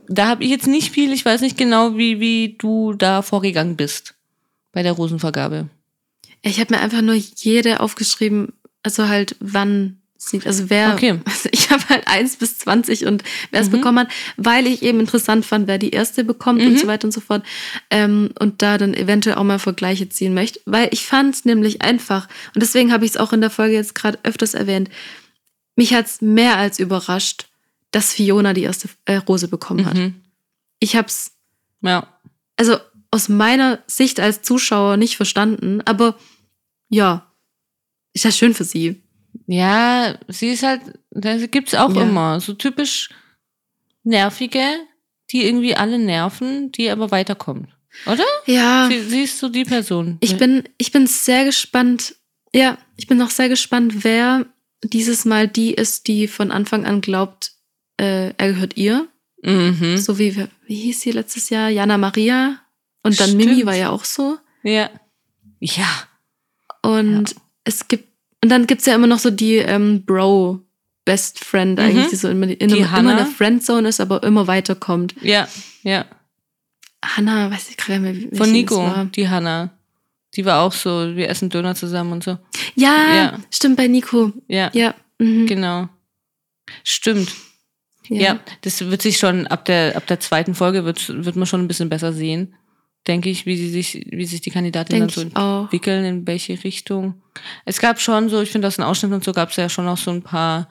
Da habe ich jetzt nicht viel, ich weiß nicht genau, wie, wie du da vorgegangen bist bei der Rosenvergabe. Ich habe mir einfach nur jede aufgeschrieben, also halt wann also wer, Okay. also ich habe halt eins bis 20 und wer es Mhm. bekommen hat, weil ich eben interessant fand, wer die erste bekommt Mhm. und so weiter und so fort. Ähm, und da dann eventuell auch mal Vergleiche ziehen möchte. Weil ich fand es nämlich einfach, und deswegen habe ich es auch in der Folge jetzt gerade öfters erwähnt, mich hat es mehr als überrascht, dass Fiona die erste äh, Rose bekommen hat. Mhm. Ich habe es Ja. also aus meiner Sicht als Zuschauer nicht verstanden, aber ja, ist ja schön für sie. Ja, sie ist halt, das gibt's auch Ja. immer. So typisch nervige, die irgendwie alle nerven, die aber weiterkommen. Oder? Ja, Sie, sie ist so die Person. ich bin, ich bin sehr gespannt. Ja, ich bin auch sehr gespannt, wer dieses Mal die ist, die von Anfang an glaubt, äh, er gehört ihr. Mhm. So wie, wie hieß sie letztes Jahr? Jana Maria. Und dann Mimi Stimmt. war ja auch so. Ja. Ja. Und es gibt, und dann gibt's ja immer noch so die ähm, Bro Best Friend Mhm. eigentlich, die so immer, in, Die immer in Hannah. der Friendzone ist, aber immer weiterkommt. Ja. Ja. Hanna, weiß ich gerade mehr, welche Von Nico, die Hanna. Die war auch so, wir essen Döner zusammen und so. Ja, Ja. stimmt, bei Nico. Ja, Ja. Mhm. genau. Stimmt. Ja. das wird sich schon ab der ab der zweiten Folge wird wird man schon ein bisschen besser sehen, denke ich, wie sie sich wie sich die Kandidatinnen dann so entwickeln, in welche Richtung. Es gab schon so, ich finde aus den Ausschnitten und so gab es ja schon auch so ein paar,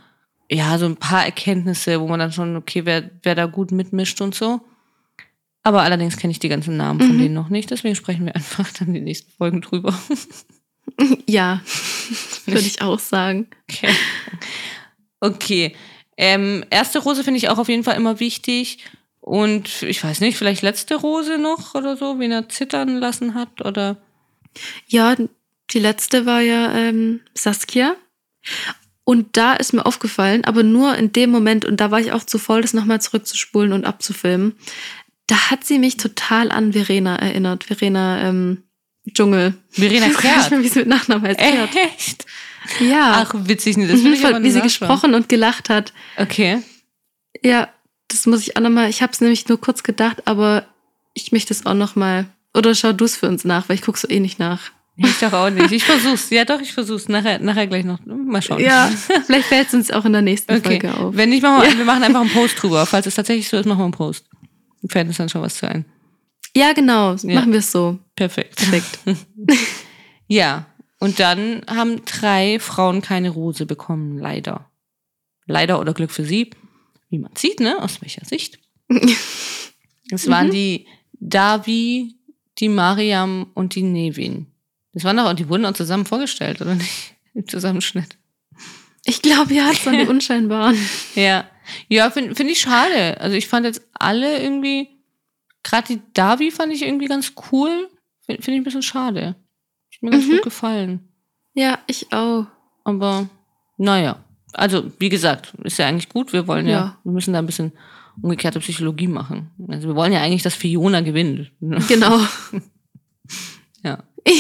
ja, so ein paar Erkenntnisse, wo man dann schon, okay, wer, wer da gut mitmischt und so. Aber allerdings kenne ich die ganzen Namen von Mhm. denen noch nicht, deswegen sprechen wir einfach dann die nächsten Folgen drüber. Ja, würde ich auch sagen. Okay. Okay. Ähm, erste Rose finde ich auch auf jeden Fall immer wichtig. Und ich weiß nicht, vielleicht letzte Rose noch oder so, wen er zittern lassen hat oder. Ja, die letzte war ja ähm, Saskia. Und da ist mir aufgefallen, aber nur in dem Moment, und da war ich auch zu voll, das nochmal zurückzuspulen und abzufilmen, da hat sie mich total an Verena erinnert. Verena ähm, Dschungel. Verena Ich weiß nicht Kehrt. mehr, wie sie mit Nachnamen heißt. Kehrt. Echt? Ja. Ach, witzig, das Mhm, von, wie sie gesprochen und gelacht hat. Okay. Ja, das muss ich auch nochmal, ich habe es nämlich nur kurz gedacht, aber ich möchte es auch nochmal. Oder schau du es für uns nach, weil ich guck's so eh nicht nach. Ich doch auch nicht. Ich versuch's. Ja, doch, ich versuch's. Nachher, nachher gleich noch. Mal schauen. Ja, vielleicht fällt es uns auch in der nächsten Okay. Folge auf. Wenn nicht, machen wir, wir machen einfach einen Post drüber. Falls es tatsächlich so ist, machen wir einen Post. Fällt uns dann schon was zu ein. Ja, genau, Ja. machen wir es so. Perfekt. Perfekt. Ja, und dann haben drei Frauen keine Rose bekommen, leider. Leider oder Glück für sie. Wie man sieht, ne? Aus welcher Sicht. Es waren Mhm. die Davi, die Mariam und die Nevin. Das waren doch, die wurden auch zusammen vorgestellt, oder nicht? Im Zusammenschnitt. Ich glaube, ja, es waren die Unscheinbaren. Ja. Ja, finde find ich schade. Also ich fand jetzt alle irgendwie, gerade die Davi fand ich irgendwie ganz cool. Finde find ich ein bisschen schade. Hat mir ganz Mhm. gut gefallen. Ja, ich auch. Aber naja, also wie gesagt, ist ja eigentlich gut. Wir wollen ja, Ja. wir müssen da ein bisschen umgekehrte Psychologie machen. Also wir wollen ja eigentlich, dass Fiona gewinnt. Genau. Ja.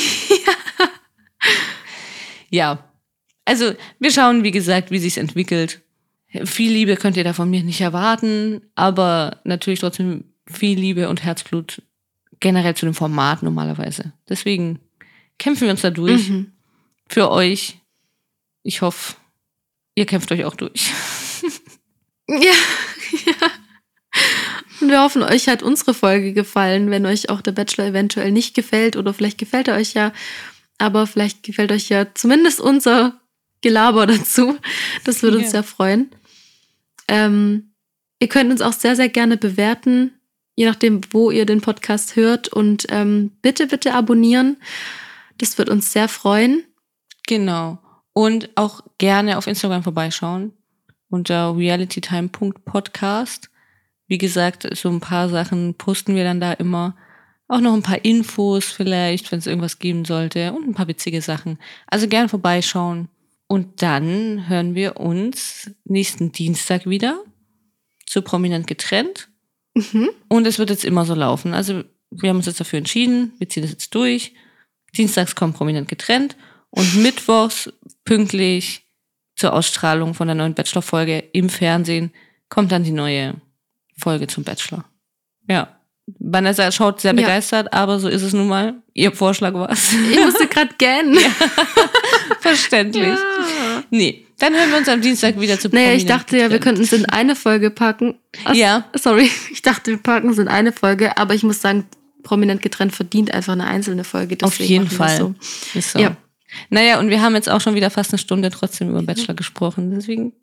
Ja. Also wir schauen, wie gesagt, wie sich's entwickelt. Viel Liebe könnt ihr da von mir nicht erwarten, aber natürlich trotzdem viel Liebe und Herzblut generell zu dem Format normalerweise. Deswegen kämpfen wir uns da durch Mhm. für euch. Ich hoffe, ihr kämpft euch auch durch. Ja. Und wir hoffen, euch hat unsere Folge gefallen, wenn euch auch der Bachelor eventuell nicht gefällt oder vielleicht gefällt er euch ja, aber vielleicht gefällt euch ja zumindest unser Gelaber dazu. Das würde uns ja. sehr freuen. Ähm, ihr könnt uns auch sehr, sehr gerne bewerten, je nachdem, wo ihr den Podcast hört. Und ähm, bitte, bitte abonnieren. Das wird uns sehr freuen. Genau. Und auch gerne auf Instagram vorbeischauen unter realitytime.podcast. Wie gesagt, so ein paar Sachen posten wir dann da immer. Auch noch ein paar Infos vielleicht, wenn es irgendwas geben sollte und ein paar witzige Sachen. Also gerne vorbeischauen. Und dann hören wir uns nächsten Dienstag wieder zu prominent getrennt. Mhm. Und es wird jetzt immer so laufen. Also wir haben uns jetzt dafür entschieden, wir ziehen das jetzt durch. Dienstags kommt prominent getrennt und mittwochs pünktlich zur Ausstrahlung von der neuen Bachelor-Folge im Fernsehen kommt dann die neue Folge zum Bachelor. Ja. Vanessa schaut sehr begeistert, ja. aber so ist es nun mal. Ihr Vorschlag war es. Ich musste gerade gähnen. Ja. Verständlich. Ja. Nee, dann hören wir uns am Dienstag wieder zu Naja, ich dachte ja, wir könnten es in eine Folge packen. Ach, ja. Sorry, ich dachte, wir packen es in eine Folge, aber ich muss sagen, prominent getrennt verdient einfach eine einzelne Folge. Auf jeden Fall. So. Ist so. Ja. Naja, und wir haben jetzt auch schon wieder fast eine Stunde trotzdem über Bachelor gesprochen. Deswegen.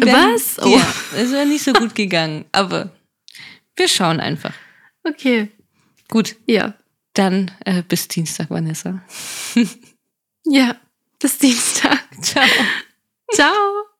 Was? Oh. Ja, es wäre nicht so gut gegangen. Aber wir schauen einfach. Okay. Gut. Ja. Dann äh, bis Dienstag, Vanessa. ja, bis Dienstag. Ciao. Ciao.